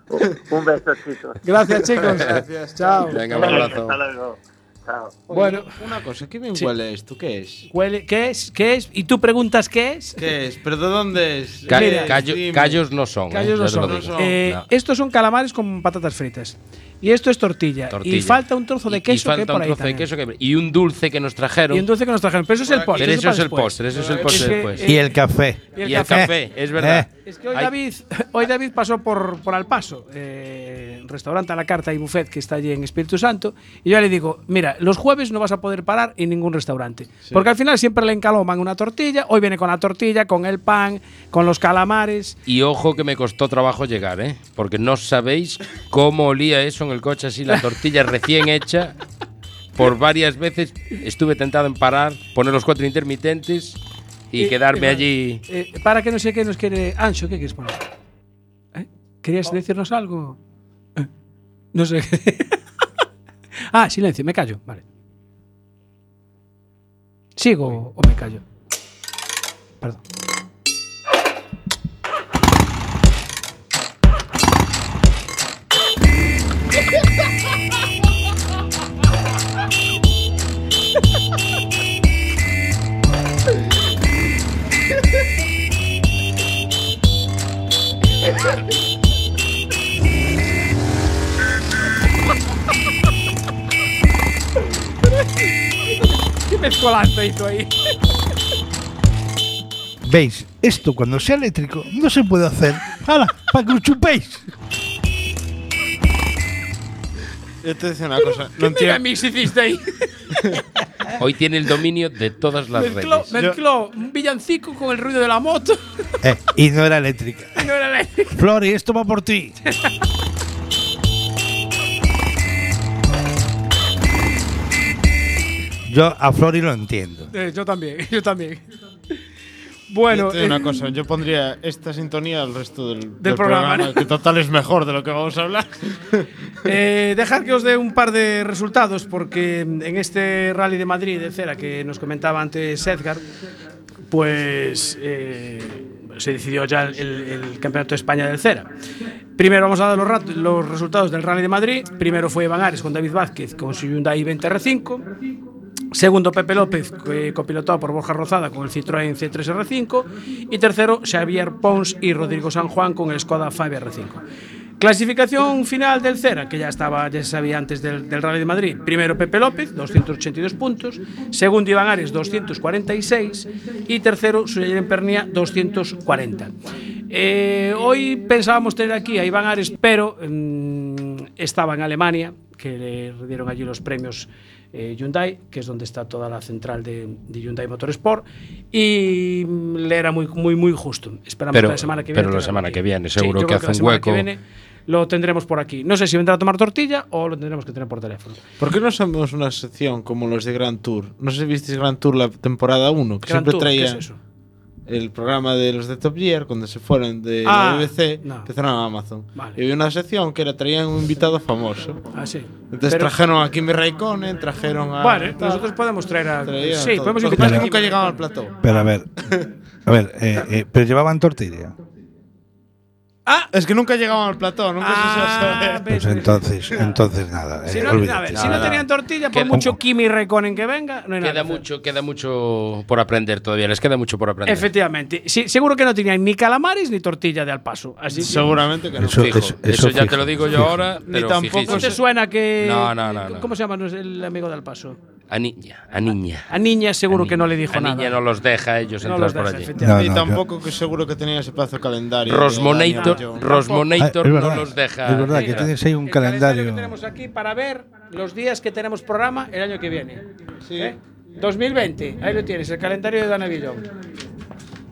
[SPEAKER 5] un beso, chicos.
[SPEAKER 1] Gracias, chicos.
[SPEAKER 3] Gracias.
[SPEAKER 1] Chao.
[SPEAKER 2] Venga, un abrazo.
[SPEAKER 5] Hasta luego. Chao.
[SPEAKER 1] Bueno,
[SPEAKER 3] Una cosa, ¿qué bien
[SPEAKER 1] Sí.
[SPEAKER 3] huele esto? ¿Qué es?
[SPEAKER 1] huele, ¿qué es? ¿Qué es? ¿Y tú preguntas qué es?
[SPEAKER 3] ¿Qué es? ¿Pero de dónde es?
[SPEAKER 2] Ca-
[SPEAKER 1] Mira,
[SPEAKER 2] callo-
[SPEAKER 3] dime.
[SPEAKER 2] callos no son. ¿eh?
[SPEAKER 1] Callos no son. Eh,
[SPEAKER 2] No.
[SPEAKER 1] Estos son calamares con patatas fritas. Y esto es tortilla.
[SPEAKER 2] Tortilla.
[SPEAKER 1] Y falta un trozo
[SPEAKER 2] Y-
[SPEAKER 1] de
[SPEAKER 2] y
[SPEAKER 1] queso que hay
[SPEAKER 2] falta
[SPEAKER 1] por
[SPEAKER 2] un
[SPEAKER 1] ahí
[SPEAKER 2] trozo de queso que- y un dulce que nos trajeron.
[SPEAKER 1] Y un dulce que nos trajeron. Pero eso es el postre.
[SPEAKER 2] Pero eso es el postre, eso es el
[SPEAKER 1] Es
[SPEAKER 2] postre
[SPEAKER 1] que,
[SPEAKER 2] después.
[SPEAKER 1] eh,
[SPEAKER 4] Y el café.
[SPEAKER 2] Y el café, es verdad.
[SPEAKER 1] Es que hoy David, hoy David pasó por, por Al Paso, eh, restaurante a la carta y buffet que está allí en Espíritu Santo, y yo le digo, mira, los jueves no vas a poder parar en ningún restaurante, porque al final siempre le encaloman una tortilla, hoy viene con la tortilla, con el pan, con los calamares,
[SPEAKER 2] Y ojo que me costó trabajo llegar, ¿eh? Porque no sabéis cómo olía eso en el coche así, la tortilla recién hecha. Por varias veces estuve tentado en parar, poner los cuatro intermitentes y
[SPEAKER 1] Eh,
[SPEAKER 2] quedarme
[SPEAKER 1] eh,
[SPEAKER 2] allí.
[SPEAKER 1] eh, para que no sé qué nos quiere... Ancho, ¿qué quieres poner? ¿Eh? ¿Querías decirnos algo? Eh, No sé. ah, silencio, me callo, vale. ¿Sigo o me callo? Perdón. ¿Qué mezcolanza hizo ahí?
[SPEAKER 4] ¿Veis? Esto cuando sea eléctrico no se puede hacer. ¡Hala! ¡Para que lo chupéis!
[SPEAKER 3] Yo te decía una cosa.
[SPEAKER 1] ¿Qué
[SPEAKER 3] No entiendo.
[SPEAKER 1] hiciste ahí?
[SPEAKER 2] Hoy tiene el dominio de todas las
[SPEAKER 1] Mezcló,
[SPEAKER 2] redes.
[SPEAKER 1] mezcló un villancico con el ruido de la moto.
[SPEAKER 4] Eh, y no era eléctrica.
[SPEAKER 1] Y no era la-
[SPEAKER 4] Flori, esto va por ti. Yo a Flori lo entiendo.
[SPEAKER 1] Eh, yo también, yo también. Bueno,
[SPEAKER 3] Yo te digo
[SPEAKER 1] eh,
[SPEAKER 3] una cosa. Yo pondría esta sintonía al resto del, del
[SPEAKER 1] programa,
[SPEAKER 3] programa,
[SPEAKER 1] ¿no?
[SPEAKER 3] que total es mejor de lo que vamos a hablar.
[SPEAKER 1] Eh, dejar que os dé un par de resultados, porque en este Rally de Madrid de cera que nos comentaba antes Edgar, pues eh, se decidió ya el, el Campeonato de España del cera. Primero vamos a dar los, resultados del Rally de Madrid. Primero fue Iván Ares con David Vázquez con su Hyundai 20R5. Segundo, Pepe López, que copilotado por Borja Rozada con el Citroën C3 R5. Y tercero, Xavier Pons y Rodrigo San Juan con el Skoda Fabia R5. Clasificación final del Cera, que ya estaba, ya se sabía antes del, del, Rally de Madrid. Primero Pepe López, 282 puntos. Segundo Iván Ares, 246. Y tercero Suyayen Pernia, 240. Eh, hoy pensábamos tener aquí a Iván Ares, pero mmm, estaba en Alemania, que le dieron allí los premios eh, Hyundai, que es donde está toda la central de, de Hyundai Motorsport, y le era muy, muy, muy justo. Esperamos
[SPEAKER 2] Pero-
[SPEAKER 1] que la semana que
[SPEAKER 2] pero
[SPEAKER 1] viene.
[SPEAKER 2] la
[SPEAKER 1] tenerlo
[SPEAKER 2] semana
[SPEAKER 1] aquí.
[SPEAKER 2] que viene, seguro que hace
[SPEAKER 1] la
[SPEAKER 2] un
[SPEAKER 1] semana
[SPEAKER 2] hueco.
[SPEAKER 1] que viene lo tendremos por aquí. No sé si vendrá a tomar tortilla o lo tendremos que tener por teléfono.
[SPEAKER 3] ¿Por qué no hacemos una sección como los de Grand Tour? No sé si visteis Grand Tour la temporada 1, que siempre
[SPEAKER 1] Tour, ¿qué
[SPEAKER 3] traía
[SPEAKER 1] es eso?
[SPEAKER 3] El programa de los de Top Gear, cuando se fueron de
[SPEAKER 1] Ah,
[SPEAKER 3] la BBC,
[SPEAKER 1] no.
[SPEAKER 3] empezaron a Amazon.
[SPEAKER 1] Vale.
[SPEAKER 3] Y había una sección que era traían un invitado famoso.
[SPEAKER 1] Ah, sí.
[SPEAKER 3] Entonces
[SPEAKER 1] Pero-
[SPEAKER 3] trajeron a Kimi Raikkonen, trajeron a.
[SPEAKER 1] Vale,
[SPEAKER 3] tal.
[SPEAKER 1] nosotros podemos traer a.
[SPEAKER 3] Traían
[SPEAKER 1] sí,
[SPEAKER 3] todo.
[SPEAKER 1] podemos invitar a
[SPEAKER 3] que nunca llegaban al plató.
[SPEAKER 4] Pero a ver, a ver, eh, eh, pero llevaban tortilla.
[SPEAKER 1] Ah,
[SPEAKER 3] Es que nunca llegaban al plató, nunca se
[SPEAKER 1] ah,
[SPEAKER 3] sabe.
[SPEAKER 4] Pues entonces, entonces nada.
[SPEAKER 1] Si
[SPEAKER 4] eh,
[SPEAKER 1] no, a
[SPEAKER 4] olvídate.
[SPEAKER 1] ver, si no tenían tortilla, por
[SPEAKER 2] Queda-
[SPEAKER 1] mucho Kimi Raikkonen que venga, no hay nada.
[SPEAKER 2] Queda
[SPEAKER 1] que hacer.
[SPEAKER 2] mucho, queda mucho por aprender todavía. Les queda mucho por aprender.
[SPEAKER 1] Efectivamente. Sí, seguro que no tenían ni calamares ni tortilla de al paso. Así que-
[SPEAKER 3] Seguramente que no.
[SPEAKER 4] Eso-
[SPEAKER 2] Fijo.
[SPEAKER 4] eso-
[SPEAKER 2] Eso,
[SPEAKER 4] eso
[SPEAKER 2] ya te lo digo yo
[SPEAKER 4] fijo.
[SPEAKER 2] ahora.
[SPEAKER 3] Ni
[SPEAKER 2] pero
[SPEAKER 3] tampoco
[SPEAKER 2] fijísimo.
[SPEAKER 1] ¿No te suena que.
[SPEAKER 2] No, no, no, no.
[SPEAKER 1] ¿Cómo se llama el amigo de al paso?
[SPEAKER 2] A niña, a niña.
[SPEAKER 1] A niña seguro
[SPEAKER 2] A
[SPEAKER 1] que no le dijo
[SPEAKER 2] a
[SPEAKER 1] nada.
[SPEAKER 2] niña no los deja a ellos
[SPEAKER 1] No
[SPEAKER 2] entrar
[SPEAKER 1] los
[SPEAKER 2] por
[SPEAKER 1] deja,
[SPEAKER 2] allí.
[SPEAKER 1] efectivamente.
[SPEAKER 4] No,
[SPEAKER 3] y
[SPEAKER 4] no,
[SPEAKER 3] tampoco que seguro que tenía ese pedazo de calendario.
[SPEAKER 2] Rosmonator,
[SPEAKER 3] Jones.
[SPEAKER 2] Rosmonator
[SPEAKER 4] Ah,
[SPEAKER 2] no los deja.
[SPEAKER 4] Es verdad que tienes ahí un
[SPEAKER 1] El calendario
[SPEAKER 4] calendario.
[SPEAKER 1] que tenemos aquí para ver los días que tenemos programa el año que viene.
[SPEAKER 3] Sí.
[SPEAKER 1] ¿Eh? 2020, ahí lo tienes, el calendario de Dana Villón.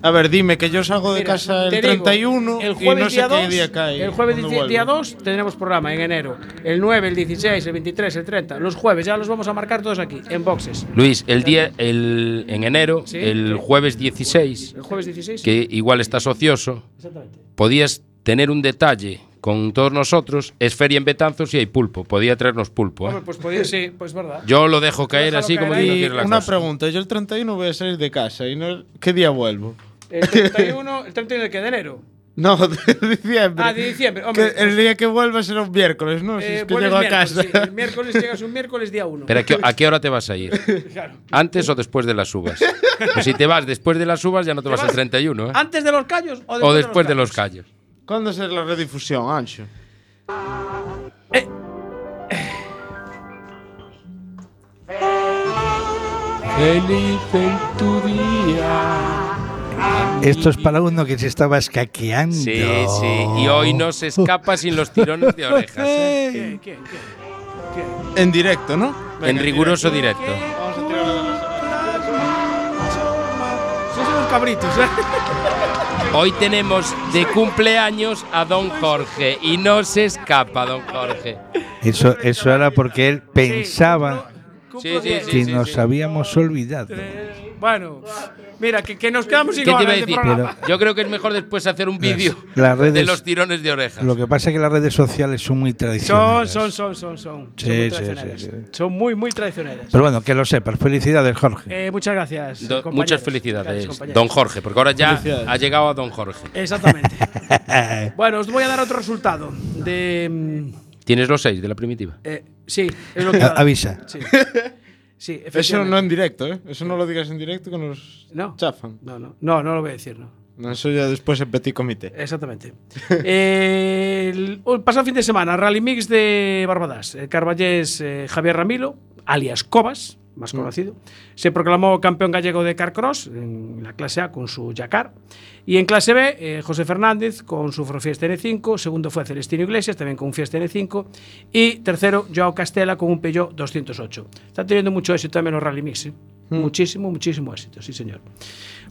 [SPEAKER 3] A ver, dime que yo salgo de
[SPEAKER 1] Mira,
[SPEAKER 3] casa el
[SPEAKER 1] te digo,
[SPEAKER 3] 31
[SPEAKER 1] el
[SPEAKER 3] y
[SPEAKER 1] jueves
[SPEAKER 3] no sé
[SPEAKER 1] día
[SPEAKER 3] qué
[SPEAKER 1] 2,
[SPEAKER 3] día cae.
[SPEAKER 1] El jueves día
[SPEAKER 3] vuelvo.
[SPEAKER 1] 2 tendremos programa en enero. El 9, el 16, el 23, el 30. Los jueves ya los vamos a marcar todos aquí, en boxes.
[SPEAKER 2] Luis, el día, el, en enero,
[SPEAKER 1] Sí.
[SPEAKER 2] el jueves 16,
[SPEAKER 1] El jueves 16.
[SPEAKER 2] que igual estás ocioso,
[SPEAKER 1] Exactamente.
[SPEAKER 2] podías tener un detalle con todos nosotros. Es feria en Betanzos y hay pulpo. Podía traernos pulpo. ¿eh?
[SPEAKER 1] Hombre, pues podía, sí, pues verdad.
[SPEAKER 2] Yo lo dejo caer
[SPEAKER 1] Déjalo
[SPEAKER 2] así
[SPEAKER 1] caer
[SPEAKER 2] como
[SPEAKER 1] ahí.
[SPEAKER 3] Y
[SPEAKER 2] la
[SPEAKER 3] una
[SPEAKER 2] cosa.
[SPEAKER 3] pregunta, yo el 31 voy a salir de casa y no ¿qué día vuelvo?
[SPEAKER 1] El 31, el 31 de qué? De enero.
[SPEAKER 3] No, de diciembre.
[SPEAKER 1] Ah, de diciembre, hombre,
[SPEAKER 3] Que el día que vuelva será un miércoles, ¿no? Si
[SPEAKER 1] Eh,
[SPEAKER 3] es que llego a casa.
[SPEAKER 1] sí. El miércoles llegas un miércoles día 1.
[SPEAKER 2] Pero ¿a qué, a qué hora te vas a ir?
[SPEAKER 1] Claro.
[SPEAKER 2] ¿Antes o después de las uvas? Pues si te vas después de las uvas ya no te, vas,
[SPEAKER 1] vas
[SPEAKER 2] el 31, ¿eh?
[SPEAKER 1] ¿Antes de los callos o después,
[SPEAKER 2] O después de los
[SPEAKER 1] callos?
[SPEAKER 2] callos.
[SPEAKER 3] ¿Cuándo será la redifusión, Ancho?
[SPEAKER 2] Feliz en tu día.
[SPEAKER 4] Esto es para uno que se estaba escaqueando.
[SPEAKER 2] Sí, sí. Y hoy no se escapa sin los tirones de orejas. ¿eh?
[SPEAKER 1] ¿Quién? ¿Quién? ¿Quién? ¿Quién?
[SPEAKER 3] En directo, ¿no?
[SPEAKER 2] En riguroso directo.
[SPEAKER 3] Vamos a tirar
[SPEAKER 1] Son unos cabritos, ¿eh?
[SPEAKER 2] Hoy tenemos de cumpleaños a don Jorge y no se escapa don Jorge.
[SPEAKER 4] Eso, eso era porque él pensaba
[SPEAKER 2] Sí, sí, sí,
[SPEAKER 4] que
[SPEAKER 2] sí,
[SPEAKER 4] nos
[SPEAKER 2] sí.
[SPEAKER 4] habíamos olvidado.
[SPEAKER 1] Eh, Bueno, mira, que, que nos quedamos sin
[SPEAKER 2] ¿Qué te
[SPEAKER 1] horas
[SPEAKER 2] iba a
[SPEAKER 1] de
[SPEAKER 2] decir? Yo creo que es mejor después hacer un vídeo
[SPEAKER 4] las redes-
[SPEAKER 2] de los tirones de orejas.
[SPEAKER 4] Lo que pasa es que las redes sociales son muy
[SPEAKER 1] Son,
[SPEAKER 4] tradicionales.
[SPEAKER 1] son, son, son, son.
[SPEAKER 4] Sí,
[SPEAKER 1] son muy
[SPEAKER 4] sí, sí, sí.
[SPEAKER 1] Son muy, muy traicioneras.
[SPEAKER 4] Pero bueno, que lo sepas. Felicidades, Jorge.
[SPEAKER 1] Eh, muchas gracias.
[SPEAKER 2] Do-
[SPEAKER 1] compañeros.
[SPEAKER 2] muchas
[SPEAKER 1] Gracias,
[SPEAKER 2] felicidades,
[SPEAKER 1] compañeros.
[SPEAKER 2] don Jorge, porque ahora ya
[SPEAKER 3] Felicidades.
[SPEAKER 2] ha llegado a don Jorge.
[SPEAKER 1] Exactamente. bueno, os voy a dar otro resultado. De. mm,
[SPEAKER 2] ¿Tienes los seis de la primitiva?
[SPEAKER 1] eh, sí, es lo que.
[SPEAKER 4] A- avisa.
[SPEAKER 1] Sí. Sí,
[SPEAKER 3] Eso no en directo, ¿eh? Eso no lo digas en directo que nos
[SPEAKER 1] No.
[SPEAKER 3] chafan.
[SPEAKER 1] No, no, no, no lo voy a decir, no.
[SPEAKER 3] No, eso ya después en petit comité.
[SPEAKER 1] Exactamente. Eh, el, el pasado fin de semana, Rally Mix de Barbadas. El carballés eh, Javier Ramilo, alias Cobas, más conocido. Se proclamó campeón gallego de Carcross en la clase A con su Yacar. Y en clase B, eh, José Fernández con su Fiesta N5. Segundo fue Celestino Iglesias, también con un Fiesta N5. Y tercero, Joao Castela con un Peugeot 208. Está teniendo mucho éxito también los Rally Mix. ¿eh? Muchísimo, muchísimo éxito, sí, señor.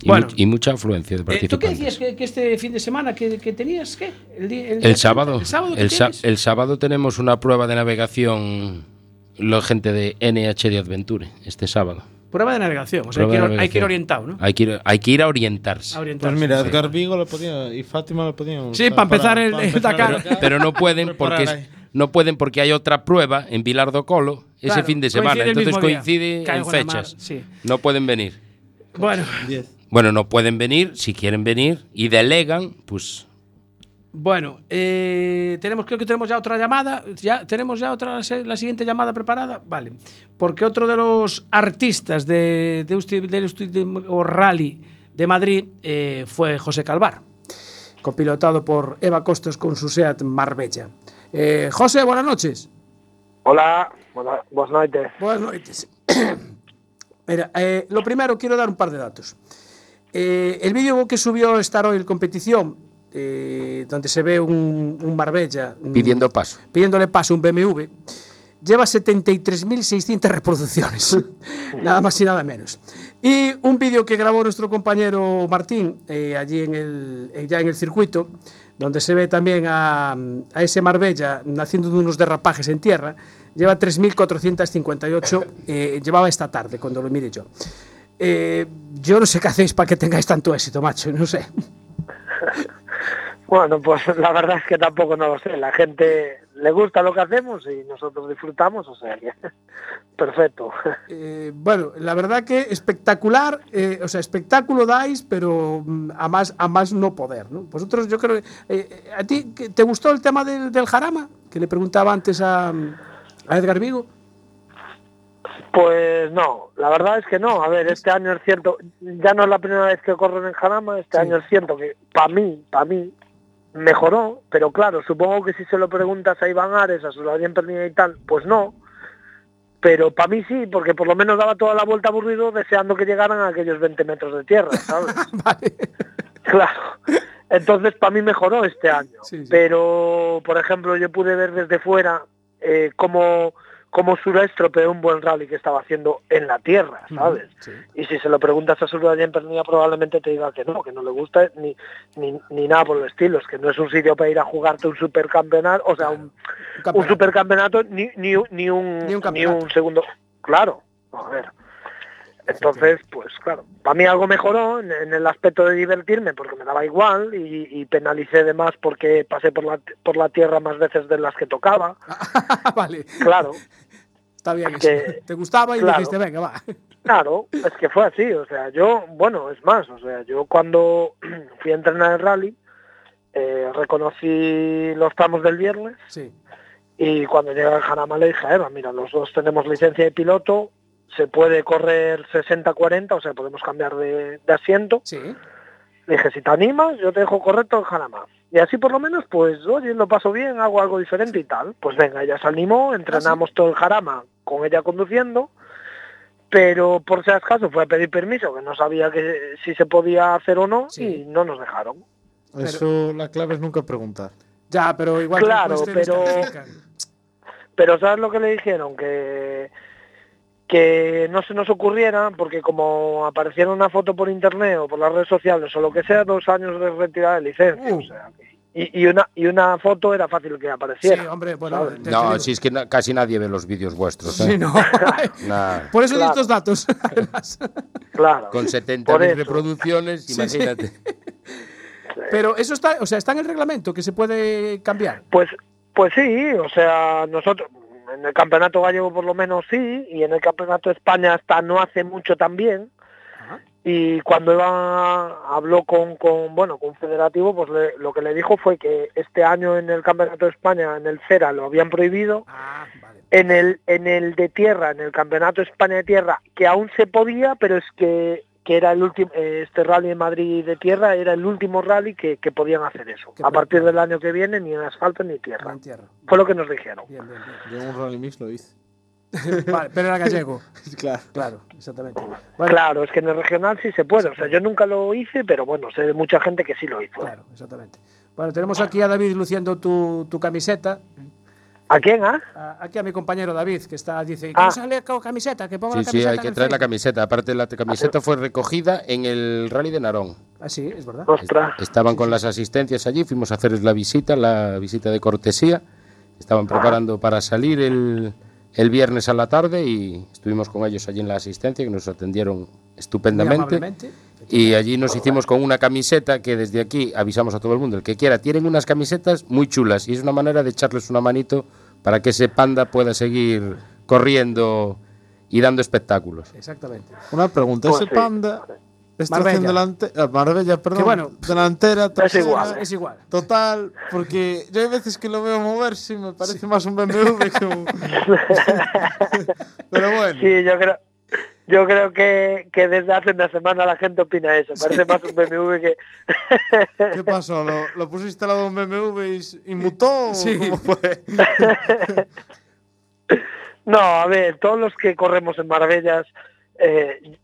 [SPEAKER 2] Y,
[SPEAKER 1] Bueno,
[SPEAKER 2] mu- y mucha afluencia de
[SPEAKER 1] eh, ¿tú qué
[SPEAKER 2] participantes.
[SPEAKER 1] decías que, que este fin de semana que, que tenías? ¿Qué? El, di- día
[SPEAKER 2] El
[SPEAKER 1] 30?
[SPEAKER 2] sábado,
[SPEAKER 1] el sábado
[SPEAKER 2] tenemos una prueba de navegación, la gente de NH de Adventure, este sábado.
[SPEAKER 1] Prueba de navegación. O sea, hay que, ir,
[SPEAKER 2] de
[SPEAKER 1] hay que ir
[SPEAKER 2] navegación.
[SPEAKER 1] orientado, ¿no?
[SPEAKER 2] Hay que ir, hay que ir a orientarse.
[SPEAKER 1] A orientarse.
[SPEAKER 3] Pues mira, Edgar Vigo lo podía y Fátima lo podían.
[SPEAKER 1] Sí, para empezar el- el
[SPEAKER 3] empezar
[SPEAKER 1] Dakar.
[SPEAKER 3] el
[SPEAKER 2] Pero no pueden porque no pueden porque hay otra prueba en Vilar do Colo ese
[SPEAKER 1] Claro,
[SPEAKER 2] fin de semana, entonces coincide en
[SPEAKER 1] en la mar,
[SPEAKER 2] fechas.
[SPEAKER 1] sí.
[SPEAKER 2] No pueden venir.
[SPEAKER 1] Bueno,
[SPEAKER 2] Bueno, no pueden venir, si quieren venir y delegan, pues
[SPEAKER 1] bueno eh, tenemos, creo que tenemos ya otra llamada. Ya tenemos ya otra la siguiente llamada preparada. Vale. Porque otro de los artistas de, de o Rally de Madrid eh, fue José Calvar, copilotado por Eva Costos con su SEAT Marbella. Eh, José, buenas noches.
[SPEAKER 6] Hola, buenas, buenas noches.
[SPEAKER 1] Buenas noches. Mira, lo primero, quiero dar un par de datos. El vídeo que subió Star Oil Competición, eh, donde se ve un, un Marbella
[SPEAKER 2] pidiendo paso.
[SPEAKER 1] pidiéndole paso a un BMW, lleva 73.600 reproducciones, nada más y nada menos. Y un vídeo que grabó nuestro compañero Martín eh, allí en el, eh, ya en el circuito, donde se ve también a, a ese Marbella haciendo unos derrapajes en tierra, lleva 3.458, eh, llevaba esta tarde cuando lo mire yo. Eh, yo no sé qué hacéis para que tengáis tanto éxito, macho, no sé.
[SPEAKER 6] Bueno, pues la verdad es que tampoco no lo sé. La gente le gusta lo que hacemos y nosotros disfrutamos, o sea que perfecto.
[SPEAKER 1] Eh, bueno, la verdad que espectacular, eh, o sea, espectáculo dais, pero mm, a más, a más no poder, ¿no? Vosotros, yo creo, eh, eh, ¿a ti que- te gustó el tema del, del jarama? Que le preguntaba antes a, a Edgar Vigo.
[SPEAKER 6] Pues no, la verdad es que no. A ver, este año es cierto, ya no es la primera vez que corro en Jarama, este
[SPEAKER 1] Sí.
[SPEAKER 6] año es cierto que para mí, para mí, mejoró, pero claro, supongo que si se lo preguntas a Iván Ares, a Sulavien Pernilla y tal, pues no. Pero para mí sí, porque por lo menos daba toda la vuelta aburrido deseando que llegaran a aquellos 20 metros de tierra, ¿sabes?
[SPEAKER 1] vale.
[SPEAKER 6] Claro. Entonces, para mí mejoró este año.
[SPEAKER 1] Sí, sí.
[SPEAKER 6] Pero, por ejemplo, yo pude ver desde fuera eh, cómo, cómo Sura estropeó un buen rally que estaba haciendo en la tierra, ¿sabes?
[SPEAKER 1] Sí.
[SPEAKER 6] Y si se lo preguntas a Sura allá en Pernilla, probablemente te diga que no, que no le gusta ni, ni, ni nada por el estilo. Es que no es un sitio para ir a jugarte un supercampeonato, o sea, un, un
[SPEAKER 1] campeonato.
[SPEAKER 6] supercampeonato ni, ni, un- ni, un,
[SPEAKER 1] Ni un
[SPEAKER 6] ni un segundo. Claro, a ver. Entonces, pues claro, para mí algo mejoró en, en el aspecto de divertirme porque me daba igual y, y penalicé de más porque pasé por la, por la tierra más veces de las que tocaba.
[SPEAKER 1] vale,
[SPEAKER 6] Claro,
[SPEAKER 1] está bien.
[SPEAKER 6] Es que-.
[SPEAKER 1] Te gustaba y
[SPEAKER 6] claro.
[SPEAKER 1] dijiste, venga, va.
[SPEAKER 6] claro, es que fue así. O sea, yo, bueno, es más, o sea, yo cuando fui a entrenar el rally, eh, reconocí los tramos del viernes
[SPEAKER 1] Sí,
[SPEAKER 6] Y cuando llega el Jarama le dije a Eva, mira, los dos tenemos licencia de piloto, se puede correr 60-40, o sea, podemos cambiar de, de asiento.
[SPEAKER 1] sí.
[SPEAKER 6] Le dije, si te animas, yo te dejo correr todo el Jarama. Y así por lo menos, pues, oye, lo paso bien, hago algo diferente y tal. Pues venga, ella se animó, entrenamos todo el Jarama con ella conduciendo, pero por si acaso fue a pedir permiso, que no sabía que si se podía hacer o no,
[SPEAKER 1] Sí.
[SPEAKER 6] y no nos dejaron.
[SPEAKER 3] Eso, la clave es nunca preguntar.
[SPEAKER 1] Ya, pero igual
[SPEAKER 6] Claro, pero-. Pero ¿sabes lo que le dijeron? Que, que no se nos ocurriera, porque como apareciera una foto por internet o por las redes sociales o lo que sea, dos años de retirada de licencia. O sea, y, y una, y una foto era fácil que
[SPEAKER 1] Sí,
[SPEAKER 6] apareciera.
[SPEAKER 1] hombre, bueno.
[SPEAKER 2] si es que casi nadie ve los vídeos vuestros. ¿eh?
[SPEAKER 1] Sí, no.
[SPEAKER 2] Nah,
[SPEAKER 1] Por eso di
[SPEAKER 6] Claro.
[SPEAKER 1] estos datos.
[SPEAKER 6] Claro.
[SPEAKER 2] con
[SPEAKER 6] Por
[SPEAKER 2] 70.000
[SPEAKER 6] eso.
[SPEAKER 2] reproducciones,
[SPEAKER 1] Sí, sí.
[SPEAKER 2] imagínate.
[SPEAKER 1] Pero eso está, o sea, está en el reglamento que se puede cambiar.
[SPEAKER 6] Pues, pues sí, o sea, nosotros en el campeonato gallego por lo menos sí, y en el campeonato de España hasta no hace mucho también.
[SPEAKER 1] Ajá.
[SPEAKER 6] Y cuando Eva habló con, con bueno con federativo, pues le- lo que le dijo fue que este año en el campeonato de España, en el CERA, lo habían prohibido.
[SPEAKER 1] Ah, vale.
[SPEAKER 6] En el, en el de tierra, en el campeonato de España de tierra, que aún se podía, pero es que, que era el último, eh, este rally en Madrid de tierra era el último rally que, que podían hacer eso. A partir del año que viene, ni en asfalto ni tierra.
[SPEAKER 1] Buen tierra.
[SPEAKER 6] Fue lo que nos dijeron.
[SPEAKER 1] Bien, bien, bien.
[SPEAKER 3] Yo en un rally mix lo hice.
[SPEAKER 1] vale, pero era gallego.
[SPEAKER 3] Claro.
[SPEAKER 1] Claro, exactamente. Bueno,
[SPEAKER 6] Claro, es que en el regional sí se puede. O sea, yo nunca lo hice, pero bueno, sé de mucha gente que sí lo hizo.
[SPEAKER 1] Claro, exactamente. Bueno, tenemos aquí a David luciendo tu, tu camiseta.
[SPEAKER 6] ¿A quién, ah?
[SPEAKER 1] Aquí a mi compañero David, que está, dice, que
[SPEAKER 6] Ah.
[SPEAKER 1] no sale con camiseta, que ponga
[SPEAKER 2] Sí,
[SPEAKER 1] la
[SPEAKER 2] sí,
[SPEAKER 1] camiseta.
[SPEAKER 2] hay
[SPEAKER 1] en
[SPEAKER 2] que traer la
[SPEAKER 1] Facebook".
[SPEAKER 2] camiseta. Aparte, la camiseta fue recogida en el Rally de Narón.
[SPEAKER 1] Ah, sí, es verdad.
[SPEAKER 6] Ostras.
[SPEAKER 2] Estaban con las asistencias allí, fuimos a hacerles la visita, la visita de cortesía. Estaban preparando para salir el, el viernes a la tarde y estuvimos con ellos allí en la asistencia, que nos atendieron
[SPEAKER 1] Muy
[SPEAKER 2] estupendamente.
[SPEAKER 1] amablemente.
[SPEAKER 2] Y allí nos hicimos con una camiseta que desde aquí avisamos a todo el mundo, el que quiera, tienen unas camisetas muy chulas y es una manera de echarles una manito para que ese panda pueda seguir corriendo y dando espectáculos.
[SPEAKER 1] Exactamente.
[SPEAKER 3] Una pregunta,
[SPEAKER 6] Pues
[SPEAKER 3] ese
[SPEAKER 6] sí.
[SPEAKER 3] panda está
[SPEAKER 1] Marbella.
[SPEAKER 3] haciendo delante- ah, Marbella, perdón.
[SPEAKER 1] Que bueno,
[SPEAKER 3] delantera, trasera,
[SPEAKER 6] igual,
[SPEAKER 1] Es igual.
[SPEAKER 3] Total, porque yo hay veces que lo veo moverse y me parece más un BMW que un... Pero bueno,
[SPEAKER 6] Sí, yo creo, yo creo que, que desde hace una semana la gente opina eso. Parece más un BMW que...
[SPEAKER 3] ¿qué pasó? ¿Lo, lo pusiste al lado de un BMW y, mutó? o
[SPEAKER 1] Sí.
[SPEAKER 3] ¿Cómo fue?
[SPEAKER 6] No, a ver, todos los que corremos en Marbellas, eh,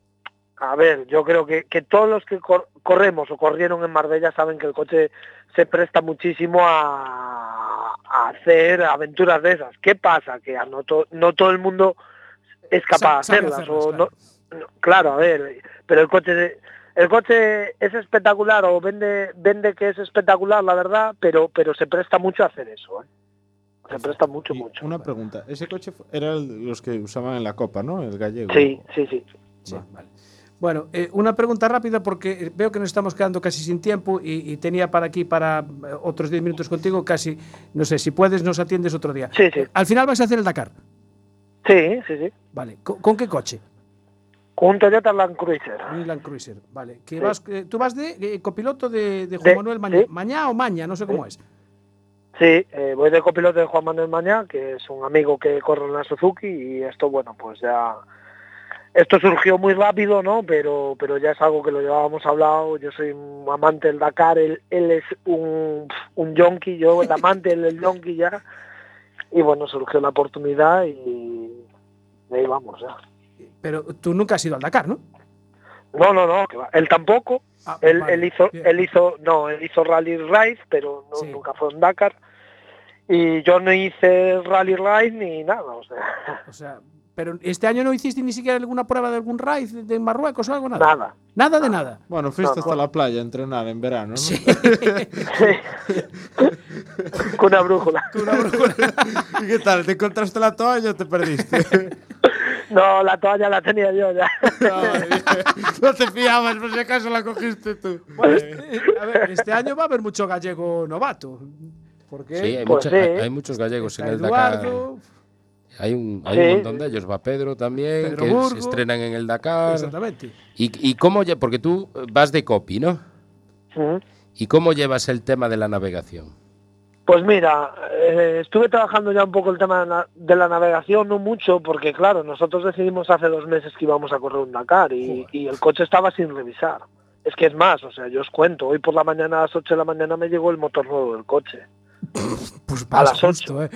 [SPEAKER 6] a ver, yo creo que, que todos los que cor- corremos o corrieron en Marbella saben que el coche se presta muchísimo a, a hacer aventuras de esas. ¿Qué pasa? Que a no, to- no todo el mundo es capaz de hacerlas.
[SPEAKER 1] hacerlas,
[SPEAKER 6] o
[SPEAKER 1] claro.
[SPEAKER 6] no- no- claro, a ver, pero el coche... El coche es espectacular o vende vende que es espectacular, la verdad, pero pero se presta mucho a hacer eso. ¿eh? Se presta mucho,
[SPEAKER 3] Y
[SPEAKER 6] mucho.
[SPEAKER 3] Una pregunta, ese coche era el los que usaban en la Copa, ¿no? El gallego.
[SPEAKER 6] Sí, sí, sí.
[SPEAKER 1] Sí, vale. Bueno, eh, una pregunta rápida porque veo que nos estamos quedando casi sin tiempo y, y tenía para aquí para eh, otros 10 minutos contigo casi, no sé, si puedes nos atiendes otro día.
[SPEAKER 6] Sí, sí.
[SPEAKER 1] Al final vas a hacer el Dakar.
[SPEAKER 6] Sí, sí, sí.
[SPEAKER 1] Vale. ¿Con, con qué coche?
[SPEAKER 6] Con un Toyota Land Cruiser.
[SPEAKER 1] Un Land Cruiser. Vale. Que
[SPEAKER 6] Sí.
[SPEAKER 1] vas, eh, tú vas de eh, copiloto de, de Juan
[SPEAKER 6] De-
[SPEAKER 1] Manuel Maña,
[SPEAKER 6] sí.
[SPEAKER 1] Mañá o Maña, no sé cómo es.
[SPEAKER 6] Sí, eh, voy de copiloto de Juan Manuel Mañá, que es un amigo que corre en la Suzuki y esto, bueno, pues ya... Esto surgió muy rápido, ¿no? Pero, pero ya es algo que lo llevábamos hablado. Yo soy un amante del Dakar, él, él es un, un yonki, yo el amante, él el yonki ya. Y bueno, surgió la oportunidad y, ahí vamos ya.
[SPEAKER 1] Pero tú nunca has ido al Dakar, ¿no?
[SPEAKER 6] No, no, no, que va. él tampoco.
[SPEAKER 1] Ah,
[SPEAKER 6] Él,
[SPEAKER 1] vale,
[SPEAKER 6] él hizo,
[SPEAKER 1] bien.
[SPEAKER 6] él hizo, no, él hizo Rally Ride, pero no,
[SPEAKER 1] Sí.
[SPEAKER 6] nunca fue en Dakar. Y yo no hice Rally Ride ni nada, o sea,
[SPEAKER 1] O sea, pero este año no hiciste ni siquiera alguna prueba de algún raid de, de Marruecos o algo, nada.
[SPEAKER 6] nada.
[SPEAKER 1] Nada de nada.
[SPEAKER 3] Bueno, fuiste
[SPEAKER 6] No,
[SPEAKER 3] hasta la playa a entrenar en verano, ¿no?
[SPEAKER 1] Sí.
[SPEAKER 6] Con una brújula.
[SPEAKER 3] ¿Y qué tal? ¿Te encontraste la toalla o te perdiste?
[SPEAKER 6] No, la toalla la tenía yo ya.
[SPEAKER 3] no te fiabas, por si acaso la cogiste tú.
[SPEAKER 1] Bueno, este, eh, a ver, este año va a haber mucho gallego novato. Porque
[SPEAKER 2] Sí, hay,
[SPEAKER 6] Pues
[SPEAKER 2] mucha-
[SPEAKER 6] sí.
[SPEAKER 2] hay- hay muchos gallegos en el Dakar. Hay un, hay
[SPEAKER 6] Sí.
[SPEAKER 2] un montón de ellos. Va Pedro también,
[SPEAKER 1] Pedro
[SPEAKER 2] que
[SPEAKER 1] Burgo.
[SPEAKER 2] se estrenan en el Dakar.
[SPEAKER 1] Exactamente.
[SPEAKER 2] ¿Y, y cómo Porque tú vas de copy, ¿no? ¿Y cómo llevas el tema de la navegación?
[SPEAKER 6] Pues mira, eh, estuve trabajando ya un poco el tema de, la navegación, no mucho, porque claro, nosotros decidimos hace dos meses que íbamos a correr un Dakar y, y el coche estaba sin revisar. Es que es más, o sea, yo os cuento, hoy por la mañana a las 8 de la mañana me llegó el motor nuevo del coche.
[SPEAKER 1] Pues
[SPEAKER 6] A las
[SPEAKER 1] justo, ¿eh?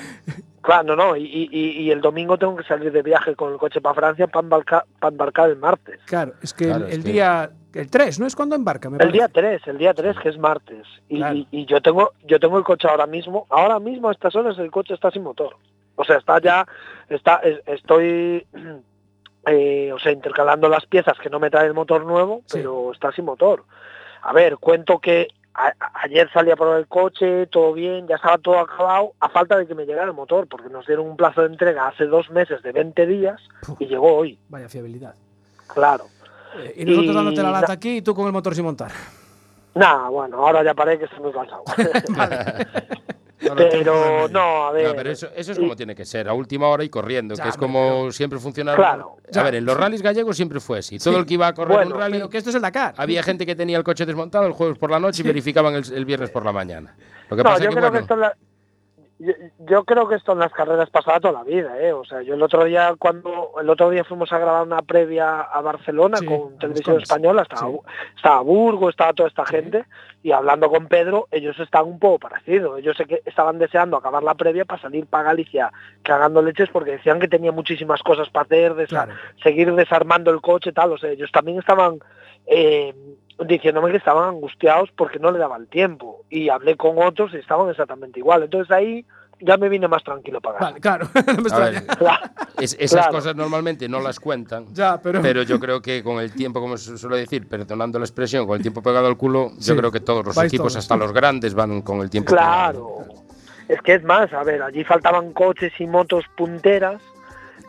[SPEAKER 6] Claro, no, no, y, y- y el domingo tengo que salir de viaje con el coche para Francia para embarcar, para embarcar el martes.
[SPEAKER 1] Claro, es que
[SPEAKER 2] Claro,
[SPEAKER 1] el,
[SPEAKER 2] es
[SPEAKER 1] el
[SPEAKER 2] que-
[SPEAKER 1] día. El 3, ¿no es cuando embarca? Me
[SPEAKER 6] El
[SPEAKER 1] parece.
[SPEAKER 6] día 3, el día 3 que es martes. Y,
[SPEAKER 1] Claro.
[SPEAKER 6] y- y yo tengo yo tengo el coche ahora mismo, ahora mismo a estas horas el coche está sin motor. O sea, está ya, está, es- estoy, eh, o sea, intercalando las piezas que no me trae el motor nuevo,
[SPEAKER 1] Sí.
[SPEAKER 6] pero está sin motor. A ver, cuento que a- ayer salí a probar el coche, todo bien, ya estaba todo acabado, a falta de que me llegara el motor, porque nos dieron un plazo de entrega hace dos meses de 20 días y llegó hoy,
[SPEAKER 1] Vaya fiabilidad.
[SPEAKER 6] claro.
[SPEAKER 1] Eh, y nosotros
[SPEAKER 6] Y
[SPEAKER 1] dándote la lata aquí y tú con el motor sin montar.
[SPEAKER 6] Nada, bueno, ahora ya paré que estoy muy cansado. pero no, a ver.
[SPEAKER 2] No, pero eso, eso es como tiene que ser, a última hora y corriendo,
[SPEAKER 1] Ya,
[SPEAKER 2] que es como siempre funciona.
[SPEAKER 6] Claro.
[SPEAKER 2] A ver, en los rallies gallegos siempre fue así. Todo el que iba a correr
[SPEAKER 6] Bueno,
[SPEAKER 2] un rally,
[SPEAKER 1] Pero que esto es el Dakar.
[SPEAKER 2] había gente que tenía el coche desmontado el jueves por la noche y verificaban el, el viernes por la mañana. Lo que
[SPEAKER 6] no,
[SPEAKER 2] pasa
[SPEAKER 6] yo
[SPEAKER 2] que,
[SPEAKER 6] creo
[SPEAKER 2] bueno,
[SPEAKER 6] que esto es la, yo, yo creo que esto en las carreras pasaba toda la vida, ¿eh? O sea, yo el otro día cuando el otro día fuimos a grabar una previa a Barcelona
[SPEAKER 1] Sí,
[SPEAKER 6] con televisión española, estaba,
[SPEAKER 1] Sí.
[SPEAKER 6] estaba Burgo, estaba toda esta gente y hablando con Pedro, ellos estaban un poco parecidos. Ellos sé que estaban deseando acabar la previa para salir para Galicia cagando leches porque decían que tenía muchísimas cosas para hacer, desa-
[SPEAKER 1] Claro.
[SPEAKER 6] seguir desarmando el coche, tal. O sea, ellos también estaban eh, diciéndome que estaban angustiados porque no le daba el tiempo. Y hablé con otros y estaban exactamente igual. Entonces ahí ya me vine más tranquilo para
[SPEAKER 1] Vale,
[SPEAKER 6] ganar.
[SPEAKER 1] claro, no me
[SPEAKER 2] A ver,
[SPEAKER 1] extraña.
[SPEAKER 6] Claro.
[SPEAKER 2] es- esas
[SPEAKER 6] Claro.
[SPEAKER 2] cosas normalmente no las cuentan.
[SPEAKER 1] Ya, pero,
[SPEAKER 2] Pero yo creo que con el tiempo, como se suele decir, perdonando la expresión, con el tiempo pegado al culo,
[SPEAKER 1] Sí.
[SPEAKER 2] yo creo que todos los
[SPEAKER 1] Vais
[SPEAKER 2] equipos,
[SPEAKER 1] todos.
[SPEAKER 2] hasta los grandes, van con el tiempo pegado.
[SPEAKER 6] Claro. Es que es más, a ver, allí faltaban coches y motos punteras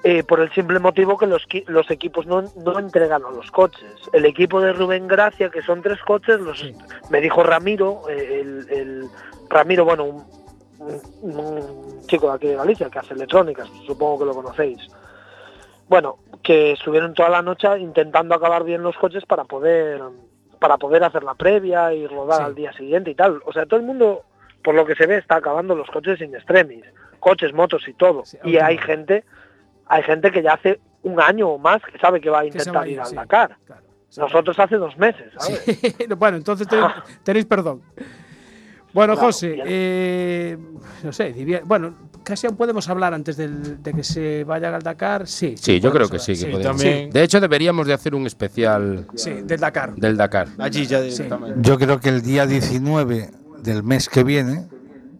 [SPEAKER 6] eh, por el simple motivo que los, los equipos no, no entregan a los coches. El equipo de Rubén Gracia, que son tres coches, los,
[SPEAKER 1] Sí.
[SPEAKER 6] me dijo Ramiro, eh, el, el- Ramiro, bueno, un, un- un chico de aquí de Galicia que hace electrónicas, supongo que lo conocéis. Bueno, que estuvieron toda la noche intentando acabar bien los coches para poder para poder hacer la previa y rodar
[SPEAKER 1] Sí.
[SPEAKER 6] al día siguiente y tal. O sea, todo el mundo, por lo que se ve, está acabando los coches sin extremis, coches, motos y todo.
[SPEAKER 1] Sí,
[SPEAKER 6] y hay gente, hay gente que ya hace un año o más que sabe que va a intentar
[SPEAKER 1] va a ir,
[SPEAKER 6] ir al
[SPEAKER 1] sí.
[SPEAKER 6] Dakar.
[SPEAKER 1] Claro.
[SPEAKER 6] Nosotros hace dos meses, ¿sabes?
[SPEAKER 1] Sí. bueno, entonces tenéis, tenéis perdón. Bueno,
[SPEAKER 6] Claro,
[SPEAKER 1] José, eh, no sé, diría- bueno, casi aún podemos hablar antes del- de que se vaya al Dakar. Sí,
[SPEAKER 2] Sí, yo creo que sí. Que podemos.
[SPEAKER 3] también.
[SPEAKER 2] De hecho, deberíamos de hacer un especial
[SPEAKER 1] Sí, del Dakar.
[SPEAKER 2] del Dakar.
[SPEAKER 3] Allí ya directamente.
[SPEAKER 4] Yo creo que el día 19 del mes que viene,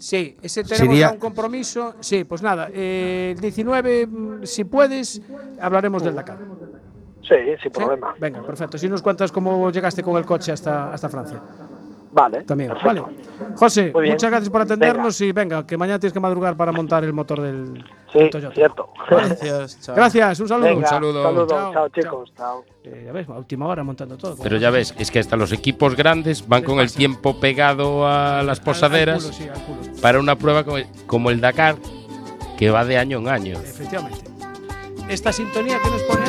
[SPEAKER 1] Sí, ese tenemos
[SPEAKER 4] Sería-
[SPEAKER 1] un compromiso. Sí, pues nada, eh, el 19, mm, si puedes, hablaremos del Dakar.
[SPEAKER 6] Sí, sin
[SPEAKER 1] ¿Sí?
[SPEAKER 6] problema.
[SPEAKER 1] Venga, perfecto. Si nos cuentas cómo llegaste con el coche hasta, hasta Francia.
[SPEAKER 6] Vale.
[SPEAKER 1] También,
[SPEAKER 6] perfecto.
[SPEAKER 1] vale. José, muchas gracias por atendernos y venga, que mañana tienes que madrugar para montar el motor del,
[SPEAKER 6] Sí,
[SPEAKER 1] del Toyota.
[SPEAKER 6] cierto.
[SPEAKER 3] Gracias, chao.
[SPEAKER 1] Gracias, un saludo.
[SPEAKER 6] Venga,
[SPEAKER 2] Un saludo.
[SPEAKER 1] Chao,
[SPEAKER 6] chicos. Chao.
[SPEAKER 1] Eh, ya ves, a última hora montando todo.
[SPEAKER 2] Pero ya ves, es que hasta los equipos grandes van con el tiempo pegado a las
[SPEAKER 1] Al- al
[SPEAKER 2] posaderas
[SPEAKER 1] culo, sí, al culo.
[SPEAKER 2] para una prueba como el, como el Dakar, que va de año en año.
[SPEAKER 1] Efectivamente. Esta sintonía que nos pone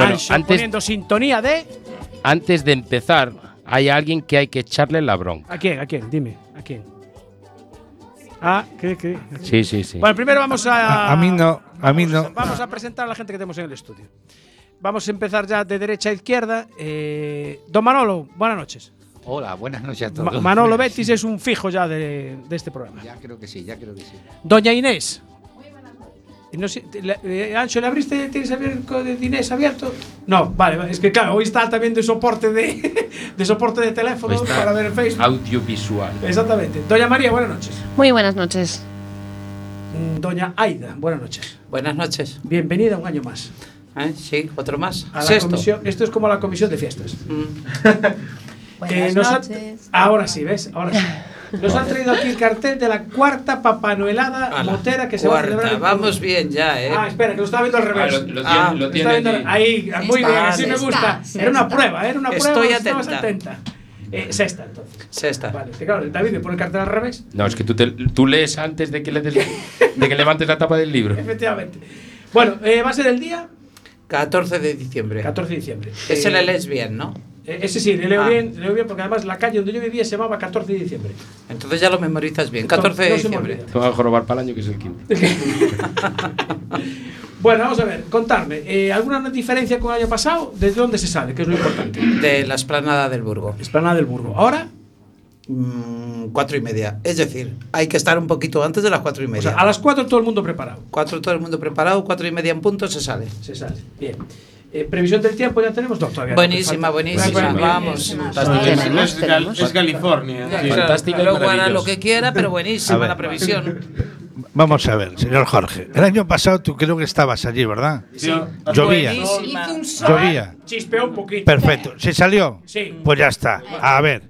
[SPEAKER 2] Bueno,
[SPEAKER 1] Ancho
[SPEAKER 2] antes-
[SPEAKER 1] poniendo sintonía de.
[SPEAKER 2] Antes de empezar, hay alguien que hay que echarle la bronca.
[SPEAKER 1] ¿A quién? ¿A quién? Dime, ¿a quién? Ah, ¿qué? qué?
[SPEAKER 2] Sí, sí, sí.
[SPEAKER 1] Bueno, primero vamos a.
[SPEAKER 4] a, a mí no, a mí no.
[SPEAKER 1] Vamos a presentar a la gente que tenemos en el estudio. Vamos a empezar ya de derecha a izquierda. Eh, don Manolo, buenas noches.
[SPEAKER 7] Hola, buenas noches a
[SPEAKER 1] Ma-
[SPEAKER 7] todos.
[SPEAKER 1] Manolo Betis es un fijo ya de, de este programa.
[SPEAKER 7] Ya creo que sí, ya creo que sí.
[SPEAKER 1] Doña Inés. No sé, eh, Ancho, ¿le abriste, tienes abierto de Inés abierto? No, vale, es que claro, hoy está también de soporte de, de soporte de teléfono
[SPEAKER 2] está.
[SPEAKER 1] para ver el Facebook.
[SPEAKER 2] Audiovisual.
[SPEAKER 1] Exactamente. Doña María, buenas noches.
[SPEAKER 8] Muy buenas noches.
[SPEAKER 1] Mm, Doña Aida, buenas noches.
[SPEAKER 9] Buenas noches.
[SPEAKER 1] Bienvenida un año más.
[SPEAKER 9] ¿Eh? Sí, otro más.
[SPEAKER 1] A la
[SPEAKER 9] Sexto.
[SPEAKER 1] comisión, esto es como la comisión de fiestas.
[SPEAKER 9] Mm.
[SPEAKER 1] Eh, nos ha- ahora sí, ¿ves? Ahora sí. Nos han traído aquí el cartel de la cuarta papanuelada
[SPEAKER 9] Ala,
[SPEAKER 1] motera que se va a
[SPEAKER 9] cuarta.
[SPEAKER 1] celebrar. en
[SPEAKER 9] Vamos bien ya, ¿eh?
[SPEAKER 1] Ah, espera, que lo estaba viendo al revés.
[SPEAKER 2] Ah, lo- lo
[SPEAKER 1] Ah,
[SPEAKER 2] lo
[SPEAKER 1] está
[SPEAKER 2] tiene
[SPEAKER 1] viendo-. Ahí, muy bien, así me gusta.
[SPEAKER 8] sexta.
[SPEAKER 1] Era una prueba, era una prueba.
[SPEAKER 9] Estoy
[SPEAKER 1] estabas
[SPEAKER 9] atenta.
[SPEAKER 1] atenta. Eh, sexta, entonces.
[SPEAKER 9] Sexta.
[SPEAKER 1] Vale, que claro, David me pone el cartel al revés.
[SPEAKER 2] No, es que tú, te- tú lees antes de que, le des- de que levantes la tapa del libro.
[SPEAKER 1] Efectivamente. Bueno, eh, va a ser el día
[SPEAKER 9] 14 de diciembre.
[SPEAKER 1] 14 de diciembre.
[SPEAKER 9] Ese
[SPEAKER 1] Eh,
[SPEAKER 9] le lees bien, ¿no?
[SPEAKER 1] Eh, Ese sí, le leo
[SPEAKER 9] Ah.
[SPEAKER 1] bien, le leo bien porque además la calle donde yo vivía se llamaba 14 de diciembre.
[SPEAKER 9] Entonces ya lo memorizas bien. 14 de
[SPEAKER 1] No
[SPEAKER 9] diciembre.
[SPEAKER 2] Te van a jorobar para el año que es el quinto.
[SPEAKER 1] Bueno, vamos a ver, contarme. eh, ¿Alguna diferencia con el año pasado? ¿Desde dónde se sale? Que es lo importante.
[SPEAKER 9] De la esplanada del Burgo.
[SPEAKER 1] Esplanada del Burgo. Ahora,
[SPEAKER 9] Mm, cuatro y media. Es decir, hay que estar un poquito antes de las cuatro y
[SPEAKER 1] o
[SPEAKER 9] media.
[SPEAKER 1] sea, a las 4 todo el mundo preparado.
[SPEAKER 9] Cuatro todo el mundo preparado, cuatro y media en punto se sale.
[SPEAKER 1] Se sale. Bien. Eh, previsión del tiempo ya tenemos, no, todavía no,
[SPEAKER 9] Buenísima,
[SPEAKER 1] falta-
[SPEAKER 9] buenísima,
[SPEAKER 1] Bueno,
[SPEAKER 9] vamos.
[SPEAKER 3] Es, es Gal- es California. Sí.
[SPEAKER 2] Fantástica
[SPEAKER 9] luego hará lo que quiera, pero buenísima la previsión.
[SPEAKER 4] Vamos a ver, señor Jorge. El año pasado tú creo que estabas allí, ¿verdad?
[SPEAKER 1] Sí.
[SPEAKER 4] Llovía. Llovía.
[SPEAKER 1] Chispeó un poquito.
[SPEAKER 4] Perfecto. ¿Se salió?
[SPEAKER 1] Sí.
[SPEAKER 4] Pues ya está. A ver.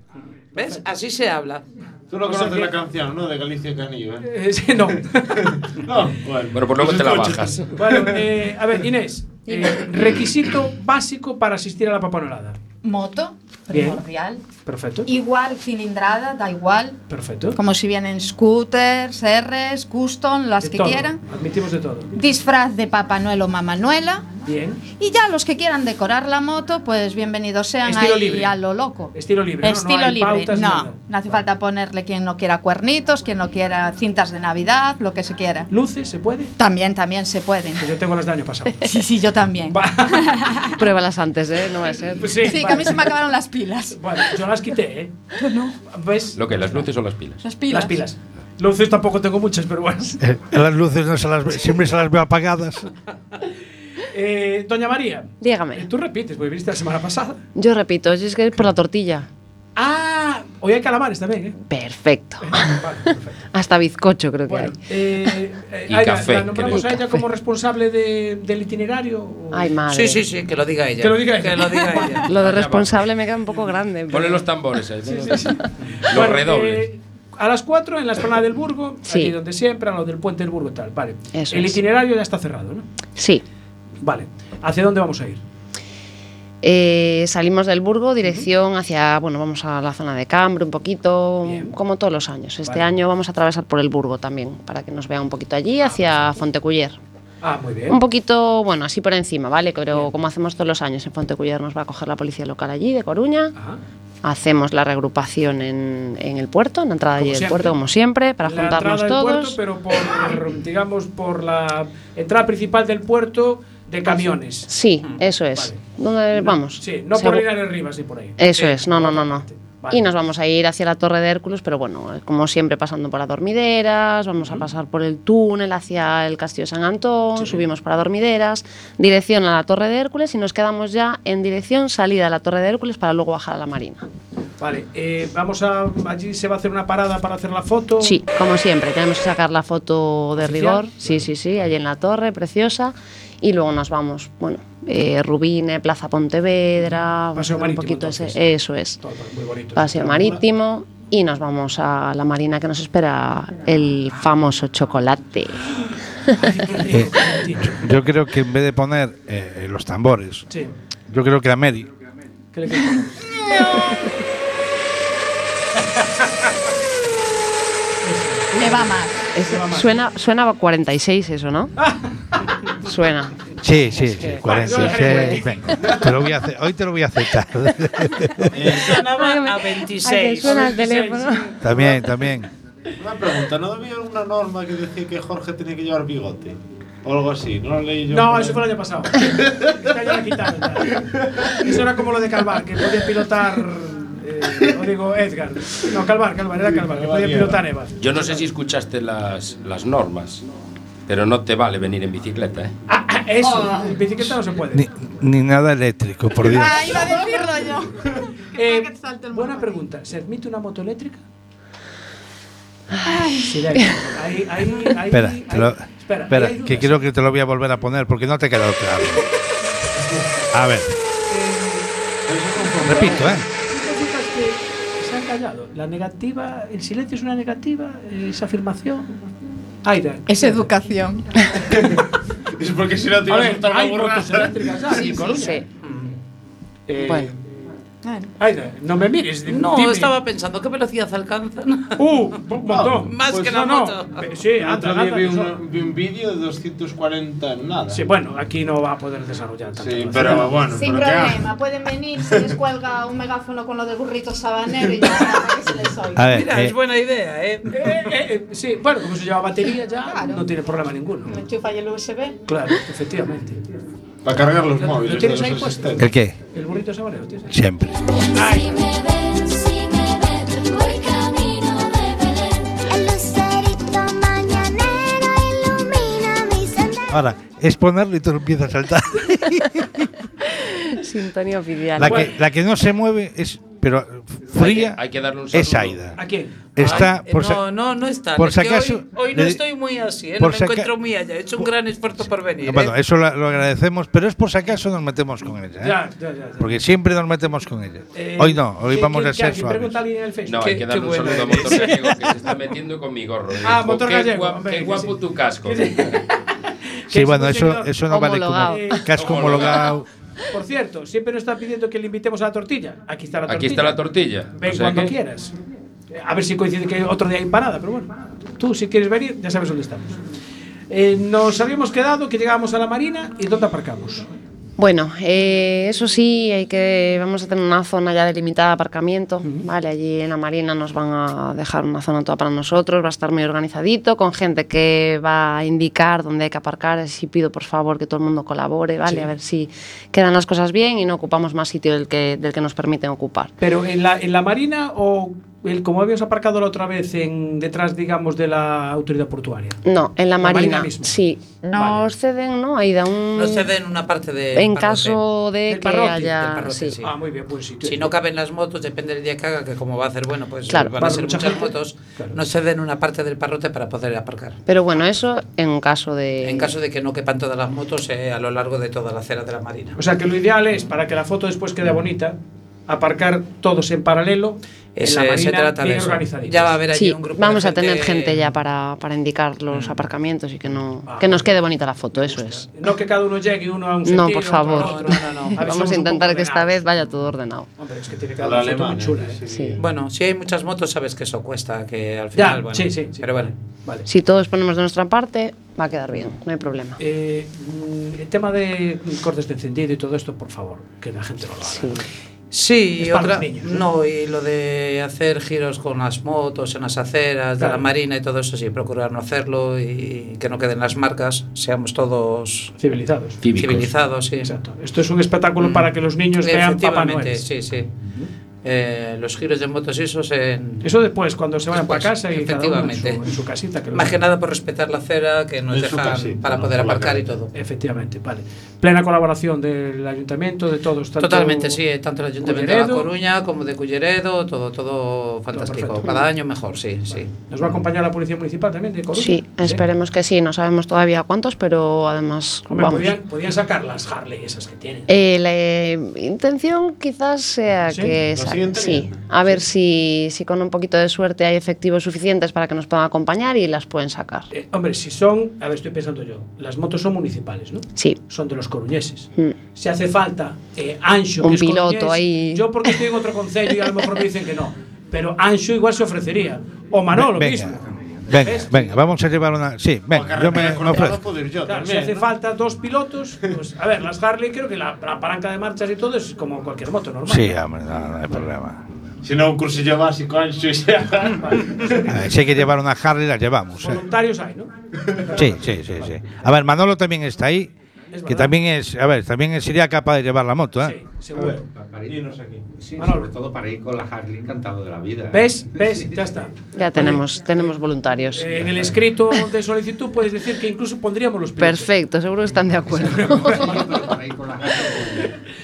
[SPEAKER 9] ¿Ves? Así se habla.
[SPEAKER 3] Tú no conoces la canción, ¿no? De Galicia Canillo, ¿eh?
[SPEAKER 1] Eh, sí, no.
[SPEAKER 3] No, bueno.
[SPEAKER 2] Bueno, pues luego
[SPEAKER 3] Pues
[SPEAKER 2] te la
[SPEAKER 3] escucha.
[SPEAKER 2] bajas.
[SPEAKER 1] bueno, eh, a ver, Inés, eh, requisito básico para asistir a la papanolada.
[SPEAKER 8] Moto,
[SPEAKER 1] Bien.
[SPEAKER 8] primordial.
[SPEAKER 1] Perfecto.
[SPEAKER 8] Igual cilindrada, da igual.
[SPEAKER 1] Perfecto.
[SPEAKER 8] Como si vienen scooters, Rs, custom, las
[SPEAKER 1] De
[SPEAKER 8] que
[SPEAKER 1] todo.
[SPEAKER 8] quieran.
[SPEAKER 1] Admitimos de todo.
[SPEAKER 8] Disfraz de Papá Noel o Mamá Noela.
[SPEAKER 1] Bien.
[SPEAKER 8] Y ya los que quieran decorar la moto, pues bienvenidos sean
[SPEAKER 1] Estilo
[SPEAKER 8] ahí
[SPEAKER 1] libre.
[SPEAKER 8] a lo loco.
[SPEAKER 1] Estilo libre. ¿no? No
[SPEAKER 8] Estilo
[SPEAKER 1] hay
[SPEAKER 8] libre.
[SPEAKER 1] pautas,
[SPEAKER 8] no,
[SPEAKER 1] nada.
[SPEAKER 8] no hace falta ponerle quien no quiera cuernitos, quien no quiera cintas de Navidad, lo que se quiera.
[SPEAKER 1] ¿Luces se puede?
[SPEAKER 8] También, también se pueden.
[SPEAKER 1] Pues yo tengo las del año pasado.
[SPEAKER 8] Sí, sí, yo también.
[SPEAKER 10] Pruébalas antes, ¿eh? No va a ser.
[SPEAKER 1] Pues sí,
[SPEAKER 8] Sí, que a mí se me acabaron las pilas. pilas.
[SPEAKER 1] Bueno, yo las quité, ¿eh? Yo no. ¿Ves?
[SPEAKER 2] ¿Lo que? ¿Las luces o las pilas?
[SPEAKER 8] Las pilas.
[SPEAKER 1] Las pilas. Luces tampoco tengo muchas, pero bueno.
[SPEAKER 4] Eh, las luces no se las ve, siempre se las veo apagadas.
[SPEAKER 1] eh, Doña María.
[SPEAKER 10] Dígame.
[SPEAKER 1] Eh, tú repites, porque viniste la semana pasada.
[SPEAKER 10] Yo repito, es que es por la tortilla.
[SPEAKER 1] Ah, hoy hay calamares también, ¿eh?
[SPEAKER 10] Perfecto.
[SPEAKER 1] Vale, perfecto.
[SPEAKER 10] Hasta bizcocho creo que
[SPEAKER 1] Bueno,
[SPEAKER 10] hay.
[SPEAKER 1] eh, eh,
[SPEAKER 2] Y café,
[SPEAKER 1] ¿la nombramos a ella como responsable de- del itinerario? o-
[SPEAKER 10] Ay, madre.
[SPEAKER 9] Sí, sí, sí, que lo diga ella.
[SPEAKER 1] Que lo diga ella.
[SPEAKER 9] Que lo diga ella.
[SPEAKER 10] Lo de responsable me queda un poco grande. pero-
[SPEAKER 2] Ponle los tambores ahí. Los
[SPEAKER 1] Bueno,
[SPEAKER 2] redobles.
[SPEAKER 1] eh, a las 4 en la esplanada del Burgo,
[SPEAKER 10] Sí.
[SPEAKER 1] aquí donde siempre, a lo del puente del Burgo y tal. Vale.
[SPEAKER 10] Eso
[SPEAKER 1] El
[SPEAKER 10] es.
[SPEAKER 1] itinerario ya está cerrado, ¿no?
[SPEAKER 10] Sí.
[SPEAKER 1] Vale. ¿Hacia dónde vamos a ir?
[SPEAKER 10] Eh, salimos del Burgo, dirección hacia, bueno, vamos a la zona de Cambre un poquito,
[SPEAKER 1] Bien.
[SPEAKER 10] como todos los años. Este
[SPEAKER 1] Vale.
[SPEAKER 10] año vamos a atravesar por el Burgo también, para que nos vean un poquito allí, hacia Fonteculler.
[SPEAKER 1] Ah, muy bien.
[SPEAKER 10] Un poquito, bueno, así por encima, ¿vale? Pero como hacemos todos los años en Fonteculler, nos va a coger la policía local allí, de Coruña.
[SPEAKER 1] Ajá.
[SPEAKER 10] Hacemos la regrupación en, en el puerto, en la entrada allí del puerto, como siempre, para
[SPEAKER 1] la
[SPEAKER 10] juntarnos
[SPEAKER 1] entrada del
[SPEAKER 10] todos.
[SPEAKER 1] puerto, pero por, digamos, por la entrada principal del puerto de camiones.
[SPEAKER 10] Sí, eso es.
[SPEAKER 1] Vale.
[SPEAKER 10] ¿Dónde vamos?
[SPEAKER 1] Sí, no por Linares Rivas ni por ahí.
[SPEAKER 10] Eso es, no, no, no, no.
[SPEAKER 1] Vale.
[SPEAKER 10] Y nos vamos a ir hacia la Torre de Hércules, pero bueno, como siempre pasando por las dormideras, vamos a pasar por el túnel hacia el Castillo de San Antón, subimos para dormideras, dirección a la Torre de Hércules y nos quedamos ya en dirección salida a la Torre de Hércules para luego bajar a la Marina.
[SPEAKER 1] Vale, eh, vamos a. Allí se va a hacer una parada para hacer la foto.
[SPEAKER 10] Sí, como siempre, tenemos que sacar la foto de
[SPEAKER 1] ¿Oficial?
[SPEAKER 10] rigor, sí, sí, sí, allí en la torre, preciosa, y luego nos vamos, bueno, eh, Rubine, Plaza Pontevedra,
[SPEAKER 1] Paseo
[SPEAKER 10] un
[SPEAKER 1] marítimo,
[SPEAKER 10] poquito ese, eso es.
[SPEAKER 1] Todo muy bonito.
[SPEAKER 10] paseo marítimo y nos vamos a la marina que nos espera el famoso chocolate.
[SPEAKER 4] Eh, yo creo que en vez de poner eh, los tambores,
[SPEAKER 1] Sí.
[SPEAKER 4] yo creo que la Mary
[SPEAKER 1] ¿Qué le quieres
[SPEAKER 8] Le va más.
[SPEAKER 10] Suena, suena a 46 eso, ¿no? suena.
[SPEAKER 4] Sí, sí, sí,
[SPEAKER 1] Bueno, yo
[SPEAKER 4] 46. Venga, te lo voy a hacer- hoy te lo voy a aceptar.
[SPEAKER 9] Sonaba a
[SPEAKER 10] A que
[SPEAKER 9] 26.
[SPEAKER 10] suena el teléfono.
[SPEAKER 4] también, también.
[SPEAKER 3] Una pregunta, ¿no había una norma que decía que Jorge tenía que llevar bigote? O algo así, ¿no lo leí yo?
[SPEAKER 1] No, eso fue el año pasado. Esta ya la quitaron. ya. Eso era como lo de Calvar, que podía pilotar. Eh, o digo Edgar. No, Calvar, Calvar, era Calvar, que podía pilotar Eva.
[SPEAKER 2] Yo no sé si escuchaste las, las normas, pero no te vale venir en bicicleta, ¿eh?
[SPEAKER 1] Ah, ah, eso, en bicicleta no se puede.
[SPEAKER 4] Ni, ni nada eléctrico, por Dios.
[SPEAKER 8] Ah, iba a decirlo yo.
[SPEAKER 1] Eh, buena pregunta. ¿Se admite una moto eléctrica? Silencio. Ahí, ahí, ahí,
[SPEAKER 4] Espera,
[SPEAKER 1] ahí-
[SPEAKER 4] te lo-
[SPEAKER 1] espera,
[SPEAKER 4] espera, que creo que te lo voy a volver a poner porque no te ha quedado claro. A ver, repito, ¿eh?
[SPEAKER 1] Que se han callado. La negativa, el silencio es una negativa, esa afirmación. Hai
[SPEAKER 8] da. Esa educación.
[SPEAKER 3] es porque si no te ibas a soltar una
[SPEAKER 1] burrata. Sí, sí,
[SPEAKER 10] sí.
[SPEAKER 1] Eh,
[SPEAKER 10] bueno.
[SPEAKER 1] Aida, no me mires.
[SPEAKER 9] No,
[SPEAKER 1] dime.
[SPEAKER 9] estaba pensando, ¿qué velocidad alcanzan?
[SPEAKER 1] Uh, un montón.
[SPEAKER 9] Más
[SPEAKER 1] Pues
[SPEAKER 9] que
[SPEAKER 1] no,
[SPEAKER 9] la
[SPEAKER 1] no.
[SPEAKER 9] moto.
[SPEAKER 1] Pe- Sí, anda, anda,
[SPEAKER 3] vi,
[SPEAKER 1] que son-
[SPEAKER 3] un, vi un vídeo de 240 en nada.
[SPEAKER 1] Sí, bueno, aquí no va a poder desarrollar tanto.
[SPEAKER 3] Sí, pero bueno,
[SPEAKER 8] Sin
[SPEAKER 3] pero
[SPEAKER 8] problema, pueden venir, se les cuelga un megáfono con lo del burrito sabanero y ya para que se les
[SPEAKER 4] ver,
[SPEAKER 9] Mira,
[SPEAKER 4] eh,
[SPEAKER 9] es buena idea, ¿eh?
[SPEAKER 1] Eh, eh, eh, sí, bueno, como se lleva batería ya,
[SPEAKER 8] Claro.
[SPEAKER 1] no tiene problema ninguno.
[SPEAKER 8] Me enchufa ahí el USB.
[SPEAKER 1] Claro, efectivamente.
[SPEAKER 3] Para cargar los
[SPEAKER 1] ¿Lo- lo
[SPEAKER 3] móviles de
[SPEAKER 1] tienes
[SPEAKER 3] los
[SPEAKER 1] ahí puesto?
[SPEAKER 4] ¿el qué?
[SPEAKER 1] El burrito sabanero, ¿tienes ahí?
[SPEAKER 4] Siempre.
[SPEAKER 11] Sendero.
[SPEAKER 4] Ahora, es ponerlo y tú empiezas a saltar.
[SPEAKER 10] Sintonía oficial.
[SPEAKER 4] La que, la que no se mueve es. Pero fría
[SPEAKER 2] hay que darle un
[SPEAKER 4] es. Aida.
[SPEAKER 1] ¿A quién?
[SPEAKER 4] Está.
[SPEAKER 9] Ay,
[SPEAKER 4] por si-
[SPEAKER 9] no, no, no está.
[SPEAKER 4] por
[SPEAKER 9] Es
[SPEAKER 4] si acaso,
[SPEAKER 9] Hoy, hoy no estoy muy así, ¿eh? No me encuentro muy allá. He hecho un gran esfuerzo por venir.
[SPEAKER 4] Bueno,
[SPEAKER 9] ¿eh?
[SPEAKER 4] eso lo, lo agradecemos, pero es por si acaso nos metemos con ella. ¿eh?
[SPEAKER 1] Ya, ya, ya, ya.
[SPEAKER 4] Porque siempre nos metemos con ella.
[SPEAKER 1] Eh,
[SPEAKER 4] hoy no, hoy
[SPEAKER 1] ¿qué-
[SPEAKER 4] vamos
[SPEAKER 1] qué-
[SPEAKER 4] a ser suaves.
[SPEAKER 1] pregunta alguien en el Facebook?
[SPEAKER 2] No, hay que darle un
[SPEAKER 9] bueno
[SPEAKER 2] saludo a. Motor Gallego que se está metiendo con mi gorro.
[SPEAKER 1] Ah,
[SPEAKER 2] Dijo,
[SPEAKER 1] Motor
[SPEAKER 2] qué
[SPEAKER 1] Gallego, hombre,
[SPEAKER 2] qué guapo
[SPEAKER 1] sí.
[SPEAKER 2] tu casco.
[SPEAKER 4] Sí, bueno, eso, no vale como casco homologado.
[SPEAKER 1] Por cierto, siempre nos está pidiendo que le invitemos a la tortilla. Aquí está la tortilla.
[SPEAKER 2] Aquí está la tortilla.
[SPEAKER 1] Ven
[SPEAKER 2] O sea
[SPEAKER 1] cuando
[SPEAKER 2] que-
[SPEAKER 1] quieras. A ver si coincide que otro día hay empanada, pero bueno. Tú, si quieres venir, ya sabes dónde estamos. Eh, nos habíamos quedado que llegábamos a la Marina y ¿dónde aparcamos?
[SPEAKER 10] Bueno, eh, eso sí, hay que vamos a tener una zona ya delimitada de aparcamiento, vale, allí en la Marina nos van a dejar una zona toda para nosotros, va a estar muy organizadito, con gente que va a indicar dónde hay que aparcar, así pido por favor que todo el mundo colabore, vale,
[SPEAKER 1] Sí.
[SPEAKER 10] a ver si quedan las cosas bien y no ocupamos más sitio del que, del que nos permiten ocupar.
[SPEAKER 1] ¿Pero en la, en la Marina o el, como habíamos aparcado la otra vez en detrás, digamos, de la autoridad portuaria?
[SPEAKER 10] No, en la,
[SPEAKER 1] La Marina
[SPEAKER 10] Marina,
[SPEAKER 1] mismo.
[SPEAKER 10] sí, nos ceden, ¿no? Ahí da un...
[SPEAKER 9] No se den una parte de.
[SPEAKER 10] en caso de que
[SPEAKER 1] parrote,
[SPEAKER 10] haya...
[SPEAKER 9] parrote,
[SPEAKER 10] sí.
[SPEAKER 9] sí.
[SPEAKER 1] Ah, muy bien, buen sitio.
[SPEAKER 9] Si no caben las motos, depende del día que haga, que como va a hacer bueno, pues
[SPEAKER 10] Claro.
[SPEAKER 9] van
[SPEAKER 1] Va
[SPEAKER 9] a ser muchas
[SPEAKER 1] gente.
[SPEAKER 9] motos,
[SPEAKER 1] Claro.
[SPEAKER 9] no se den una parte del parrote para poder aparcar.
[SPEAKER 10] Pero bueno, eso en caso de...
[SPEAKER 9] En caso de que no quepan todas las motos eh, a lo largo de toda la acera de la Marina.
[SPEAKER 1] O sea que lo ideal es, para que la foto después quede bonita, aparcar todos en paralelo
[SPEAKER 9] Ese-
[SPEAKER 1] en la Marina
[SPEAKER 9] se trata de eso. Ya va a haber allí
[SPEAKER 10] Sí,
[SPEAKER 9] un grupo de
[SPEAKER 10] vamos a tener
[SPEAKER 9] gente- Mm.
[SPEAKER 10] ya para, para indicar los aparcamientos y que no
[SPEAKER 1] Ah,
[SPEAKER 10] que nos quede bonita la foto, eso es.
[SPEAKER 1] No que cada uno llegue uno a un
[SPEAKER 10] No,
[SPEAKER 1] sentido,
[SPEAKER 10] por
[SPEAKER 1] otro
[SPEAKER 10] favor.
[SPEAKER 1] al otro.
[SPEAKER 9] No, no, no.
[SPEAKER 1] A
[SPEAKER 10] Vamos a intentar que esta vez vaya todo ordenado.
[SPEAKER 1] Hombre, es que tiene que dar una foto muy chula. ¿eh?
[SPEAKER 10] Sí.
[SPEAKER 9] Bueno, si hay muchas motos, sabes que eso cuesta, que al
[SPEAKER 1] Ya,
[SPEAKER 9] final, bueno,
[SPEAKER 1] sí, sí, sí.
[SPEAKER 9] Pero bueno,
[SPEAKER 1] Vale.
[SPEAKER 10] Si todos ponemos de nuestra parte, va a quedar bien, no hay problema.
[SPEAKER 1] Eh, mm, el tema de cortes de encendido y todo esto, por favor, que la gente no lo haga.
[SPEAKER 9] Sí, y otra,
[SPEAKER 1] niños,
[SPEAKER 9] ¿no? y lo de hacer giros con las motos en las aceras de la marina y todo eso, sí, procurar no hacerlo y que no queden las marcas, seamos todos
[SPEAKER 1] Civilizados.
[SPEAKER 9] civilizados, sí.
[SPEAKER 1] Exacto. Esto es un espectáculo
[SPEAKER 9] Mm.
[SPEAKER 1] para que los niños vean Papá Noel.
[SPEAKER 9] sí, sí. Eh, los giros de motos y esos en...
[SPEAKER 1] Eso después, cuando se vayan para casa y cada uno en su,
[SPEAKER 9] efectivamente.
[SPEAKER 1] en su casita. Que lo
[SPEAKER 9] Más que nada por respetar la acera que nos
[SPEAKER 1] En
[SPEAKER 9] dejan
[SPEAKER 1] casita,
[SPEAKER 9] para
[SPEAKER 1] ¿no?
[SPEAKER 9] poder aparcar y todo.
[SPEAKER 1] Efectivamente, vale. Plena colaboración del ayuntamiento, de todos. tanto
[SPEAKER 9] Totalmente, sí, tanto el Ayuntamiento de La. Coruña como de Culleredo, todo, todo fantástico. Cada año mejor, sí, sí.
[SPEAKER 1] Nos va a acompañar la Policía Municipal también de Coruña.
[SPEAKER 10] Sí, esperemos que sí, no sabemos todavía cuántos, pero además
[SPEAKER 1] Hombre,
[SPEAKER 10] vamos.
[SPEAKER 1] podían, podían sacar las Harley esas que tienen.
[SPEAKER 10] Eh, la eh, intención quizás sea
[SPEAKER 1] ¿Sí?
[SPEAKER 10] que
[SPEAKER 1] ¿Lo
[SPEAKER 10] sí, a ver si, si con un poquito de suerte hay efectivos suficientes para que nos puedan acompañar y las pueden sacar.
[SPEAKER 1] Eh, hombre, si son, a ver, estoy pensando yo, las motos son municipales, ¿no?
[SPEAKER 10] Sí.
[SPEAKER 1] Son de los coruñeses.
[SPEAKER 10] Mm.
[SPEAKER 1] Si hace falta eh, Anxo,
[SPEAKER 10] Un
[SPEAKER 1] que es
[SPEAKER 10] piloto
[SPEAKER 1] coruñés,
[SPEAKER 10] ahí.
[SPEAKER 1] Yo porque estoy en otro concello y a lo mejor me dicen que no. Pero Anxo igual se ofrecería. O Manolo
[SPEAKER 4] Venga,
[SPEAKER 1] mismo.
[SPEAKER 4] Venga, venga, vamos a llevar una. Sí, venga, yo me, me ofrezco.
[SPEAKER 1] Claro, si hace falta dos pilotos, pues a ver, las Harley creo que la, la, palanca de marchas y todo es como cualquier moto normal.
[SPEAKER 4] Sí, hombre, no, no hay problema.
[SPEAKER 3] Si no, un cursillo básico ancho y sea.
[SPEAKER 4] Si hay que llevar una Harley, la llevamos. ¿eh?
[SPEAKER 1] Voluntarios eh. hay, ¿no?
[SPEAKER 4] Sí, sí, sí, sí. A ver, Manolo también está ahí.
[SPEAKER 1] Es
[SPEAKER 4] Que también es, a ver, también sería capaz de llevar la moto, ¿eh?
[SPEAKER 1] Seguro.
[SPEAKER 7] Para ir, sí,
[SPEAKER 1] Manolo.
[SPEAKER 7] sobre todo para ir con la Harley encantado de la vida. ¿eh?
[SPEAKER 1] ¿Ves? ¿Ves? Ya está.
[SPEAKER 10] Ya tenemos, tenemos voluntarios.
[SPEAKER 1] Eh, en el escrito de solicitud puedes decir que incluso pondríamos los pilotos.
[SPEAKER 10] Perfecto, seguro que están de acuerdo.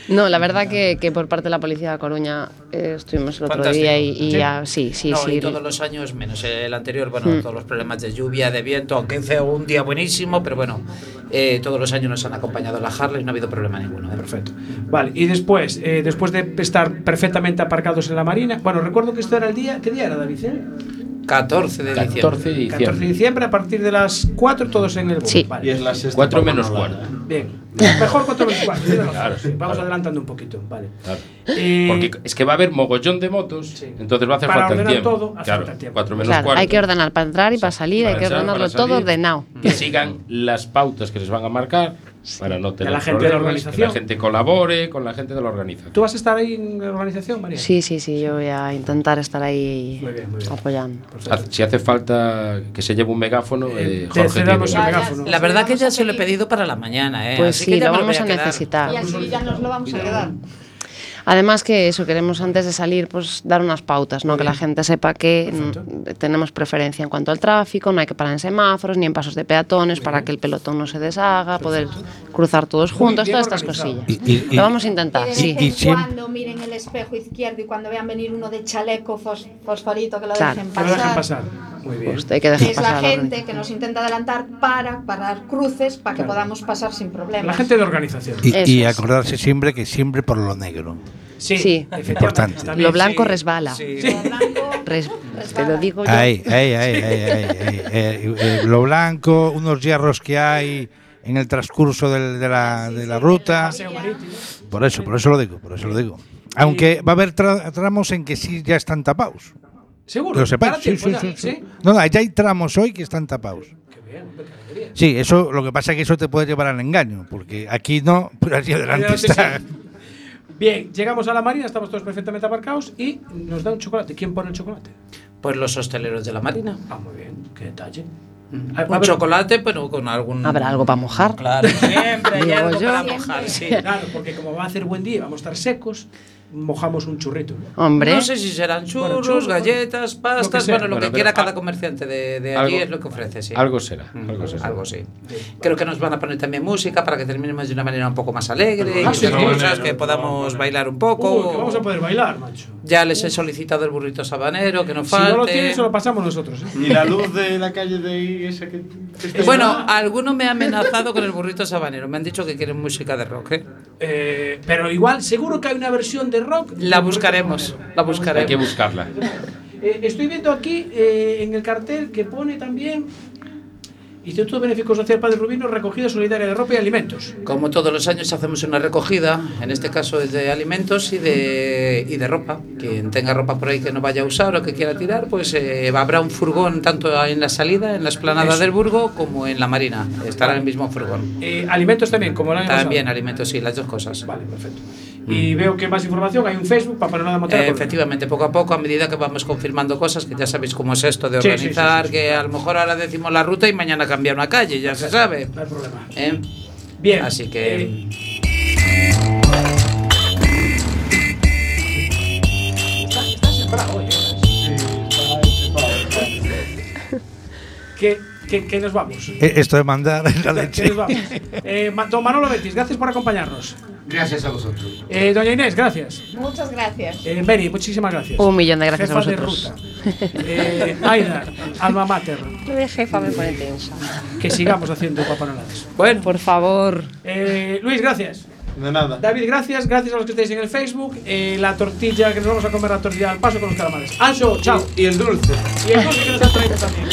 [SPEAKER 10] No, la verdad que, que por parte de la Policía de Coruña eh, estuvimos el otro
[SPEAKER 9] Fantástico.
[SPEAKER 10] día y, y
[SPEAKER 9] Sí.
[SPEAKER 10] ya, sí, sí,
[SPEAKER 9] no,
[SPEAKER 10] sí.
[SPEAKER 9] y todos los años menos el anterior, bueno,
[SPEAKER 10] Mm.
[SPEAKER 9] todos los problemas de lluvia, de viento, aunque fue un día buenísimo, pero bueno, eh, todos los años nos han acompañado la Harley y no ha habido problema ninguno. ¿eh?
[SPEAKER 1] Perfecto. Vale, y después, eh, después de estar perfectamente aparcados en la Marina, bueno, recuerdo que esto era el día, ¿qué día era, David? Eh?
[SPEAKER 9] 14 de diciembre.
[SPEAKER 2] 14 de
[SPEAKER 1] 14 de
[SPEAKER 2] diciembre.
[SPEAKER 1] diciembre a partir de las 4 todos en el bus.
[SPEAKER 10] Sí.
[SPEAKER 1] Vale.
[SPEAKER 3] Y es la sexta.
[SPEAKER 2] 4
[SPEAKER 3] para
[SPEAKER 2] menos
[SPEAKER 3] Manolo.
[SPEAKER 2] cuarto.
[SPEAKER 1] Bien. Mejor 4 menos 4. tienes razón,
[SPEAKER 2] Claro,
[SPEAKER 1] sí. Vamos
[SPEAKER 2] claro.
[SPEAKER 1] adelantando un poquito. Vale.
[SPEAKER 2] Claro.
[SPEAKER 1] Eh,
[SPEAKER 2] Porque es que va a haber mogollón de motos, entonces va a hacer
[SPEAKER 1] Para
[SPEAKER 2] falta
[SPEAKER 1] ordenar
[SPEAKER 2] tiempo.
[SPEAKER 1] todo, hace
[SPEAKER 2] claro,
[SPEAKER 1] falta tiempo.
[SPEAKER 2] 4 menos
[SPEAKER 10] Claro,
[SPEAKER 2] cuarto.
[SPEAKER 10] hay que ordenar para entrar y para salir, hay
[SPEAKER 2] Para
[SPEAKER 10] que
[SPEAKER 2] entrar,
[SPEAKER 10] ordenarlo todo ordenado.
[SPEAKER 2] Que sigan las pautas que les van a marcar para no tener
[SPEAKER 1] la gente de la organización.
[SPEAKER 2] que la gente colabore con la gente de la organización.
[SPEAKER 1] ¿Tú vas a estar ahí en la organización, María?
[SPEAKER 10] Sí, sí, sí, yo voy a intentar estar ahí
[SPEAKER 1] Muy bien, muy bien.
[SPEAKER 10] apoyando.
[SPEAKER 2] Haz- Si hace falta que se lleve un megáfono, eh,
[SPEAKER 1] te
[SPEAKER 2] Jorge tiene-
[SPEAKER 1] el megáfono.
[SPEAKER 9] La verdad que ya se lo he pedido para la mañana, ¿eh?
[SPEAKER 10] Pues
[SPEAKER 9] Así
[SPEAKER 10] sí,
[SPEAKER 9] que ya
[SPEAKER 10] lo vamos a
[SPEAKER 9] quedar.
[SPEAKER 10] necesitar.
[SPEAKER 8] Y así ya nos lo vamos a quedar.
[SPEAKER 10] Además que eso, queremos antes de salir pues dar unas pautas, ¿no? que la gente sepa que mm, tenemos preferencia en cuanto al tráfico, no hay que parar en semáforos ni en pasos de peatones para que el pelotón no se deshaga, poder cruzar todos juntos, todas estas
[SPEAKER 1] organizado.
[SPEAKER 10] cosillas.
[SPEAKER 4] Y- y- y-
[SPEAKER 10] Lo vamos a intentar, sí.
[SPEAKER 8] en cuando miren el espejo izquierdo y cuando vean venir uno de chaleco fos- fosforito que lo
[SPEAKER 10] Claro.
[SPEAKER 8] dejen
[SPEAKER 1] Que lo dejen
[SPEAKER 8] pasar.
[SPEAKER 1] pasar. Muy bien.
[SPEAKER 10] Hay que dejar
[SPEAKER 8] Es la
[SPEAKER 10] pasar la
[SPEAKER 8] gente que nos intenta adelantar para parar cruces para que
[SPEAKER 1] Claro.
[SPEAKER 8] podamos pasar sin problemas.
[SPEAKER 1] La gente de organización.
[SPEAKER 4] Y, y acordarse siempre que siempre por lo negro.
[SPEAKER 1] Sí.
[SPEAKER 4] Importante.
[SPEAKER 1] También
[SPEAKER 10] Lo blanco
[SPEAKER 1] sí.
[SPEAKER 10] resbala.
[SPEAKER 9] Sí.
[SPEAKER 10] Res- te lo digo yo.
[SPEAKER 4] Ahí, ahí, ahí, ahí, ahí, ahí, eh, eh, lo blanco, unos hierros que hay en el transcurso del- de, la, de la ruta. Por eso, por eso lo digo, por eso lo digo. Aunque va a haber tra- tramos en que sí ya están tapados.
[SPEAKER 1] Seguro.
[SPEAKER 4] Que lo sepáis.
[SPEAKER 1] Para
[SPEAKER 4] Sí, sí, sí, sí.
[SPEAKER 1] ¿sí?
[SPEAKER 4] No, no, ya hay tramos hoy que están tapados.
[SPEAKER 1] Qué bien, hombre, qué alegría.
[SPEAKER 4] Sí, eso lo que pasa es que eso te puede llevar al engaño, porque aquí no, pero allí adelante
[SPEAKER 1] Adelante,
[SPEAKER 4] está.
[SPEAKER 1] Bien, llegamos a la marina, estamos todos perfectamente aparcados y nos da un chocolate. ¿Quién pone el chocolate?
[SPEAKER 9] Pues los hosteleros de la Marina.
[SPEAKER 1] Ah, muy bien, qué detalle.
[SPEAKER 9] Mm. Un chocolate, pero con algún.
[SPEAKER 10] Habrá algo para mojar.
[SPEAKER 9] Claro, siempre hay algo
[SPEAKER 10] yo.
[SPEAKER 9] para mojar, sí.
[SPEAKER 1] Claro, porque como va a hacer buen día, vamos a estar secos, mojamos un churrito.
[SPEAKER 10] Hombre.
[SPEAKER 9] No sé si serán churros,
[SPEAKER 1] Bueno, churros,
[SPEAKER 9] galletas, pastas,
[SPEAKER 1] sea.
[SPEAKER 9] bueno, lo
[SPEAKER 2] Bueno,
[SPEAKER 9] que quiera cada comerciante de, de allí es lo que ofrece, sí.
[SPEAKER 2] Algo será.
[SPEAKER 9] Mm,
[SPEAKER 2] Algo será.
[SPEAKER 9] Algo sí. Creo que nos van a poner también música para que terminemos de una manera un poco más alegre,
[SPEAKER 1] Ah,
[SPEAKER 9] y
[SPEAKER 1] sí,
[SPEAKER 9] esas
[SPEAKER 1] sí.
[SPEAKER 9] cosas, que podamos bailar un poco.
[SPEAKER 1] Uy, que vamos a poder bailar, macho.
[SPEAKER 9] Ya les he solicitado el burrito sabanero, que no
[SPEAKER 1] Si
[SPEAKER 9] falte.
[SPEAKER 1] no lo tienes, se lo pasamos nosotros. ¿eh?
[SPEAKER 3] Y la luz de la calle de ahí, esa que. que está-
[SPEAKER 9] Y bueno, alguno me ha amenazado con el burrito sabanero. Me han dicho que quieren música de rock, ¿eh?
[SPEAKER 1] Eh, pero igual, seguro que hay una versión de rock.
[SPEAKER 9] La buscaremos, la buscaremos.
[SPEAKER 2] Hay que buscarla.
[SPEAKER 1] Eh, estoy viendo aquí eh, en el cartel que pone también Instituto Benéfico Social Padre Rubino, recogida solidaria de ropa y alimentos.
[SPEAKER 9] Como todos los años hacemos una recogida, en este caso es de alimentos y de, y de ropa. Quien tenga ropa por ahí que no vaya a usar o que quiera tirar, pues eh, habrá un furgón tanto en la salida, en la esplanada
[SPEAKER 1] Eso.
[SPEAKER 9] del Burgo, como en la Marina. Estará en el mismo furgón.
[SPEAKER 1] Eh, alimentos también, como el año
[SPEAKER 9] También
[SPEAKER 1] pasado.
[SPEAKER 9] alimentos, sí, las dos cosas.
[SPEAKER 1] Vale, perfecto. Y veo que más información, hay un Facebook para Panorama Montera.
[SPEAKER 9] Eh, efectivamente, poco a poco, a medida que vamos confirmando cosas, que ya sabéis cómo es esto de
[SPEAKER 1] Sí, sí,
[SPEAKER 9] organizar,
[SPEAKER 1] sí, sí, sí.
[SPEAKER 9] que a lo mejor ahora decimos la ruta y mañana cambia una calle, ya se sabe.
[SPEAKER 1] No hay problema.
[SPEAKER 9] ¿Eh?
[SPEAKER 1] Bien.
[SPEAKER 9] Así que.
[SPEAKER 1] Eh, que, que, que nos vamos.
[SPEAKER 4] Eh, Esto de mandar la
[SPEAKER 1] Que
[SPEAKER 4] leche.
[SPEAKER 1] nos vamos. Eh, don Manolo Betis, gracias por acompañarnos.
[SPEAKER 7] Gracias a vosotros.
[SPEAKER 1] Eh, doña Inés, gracias.
[SPEAKER 8] Muchas gracias.
[SPEAKER 1] Eh, Beni, muchísimas gracias.
[SPEAKER 10] Un millón de gracias
[SPEAKER 1] Jefa
[SPEAKER 10] a vosotros.
[SPEAKER 1] de ruta. Eh, Aida, alma mater.
[SPEAKER 10] Lo de jefa me pone tensa.
[SPEAKER 1] Que sigamos haciendo papanoladas.
[SPEAKER 10] Bueno, por favor.
[SPEAKER 1] Eh, Luis, gracias.
[SPEAKER 3] De nada.
[SPEAKER 1] David, gracias. Gracias a los que estáis en el Facebook. Eh, la tortilla, que nos vamos a comer la tortilla al paso con los calamares. Ancho, chao.
[SPEAKER 3] Y el dulce.
[SPEAKER 1] Y el dulce que nos han traído también.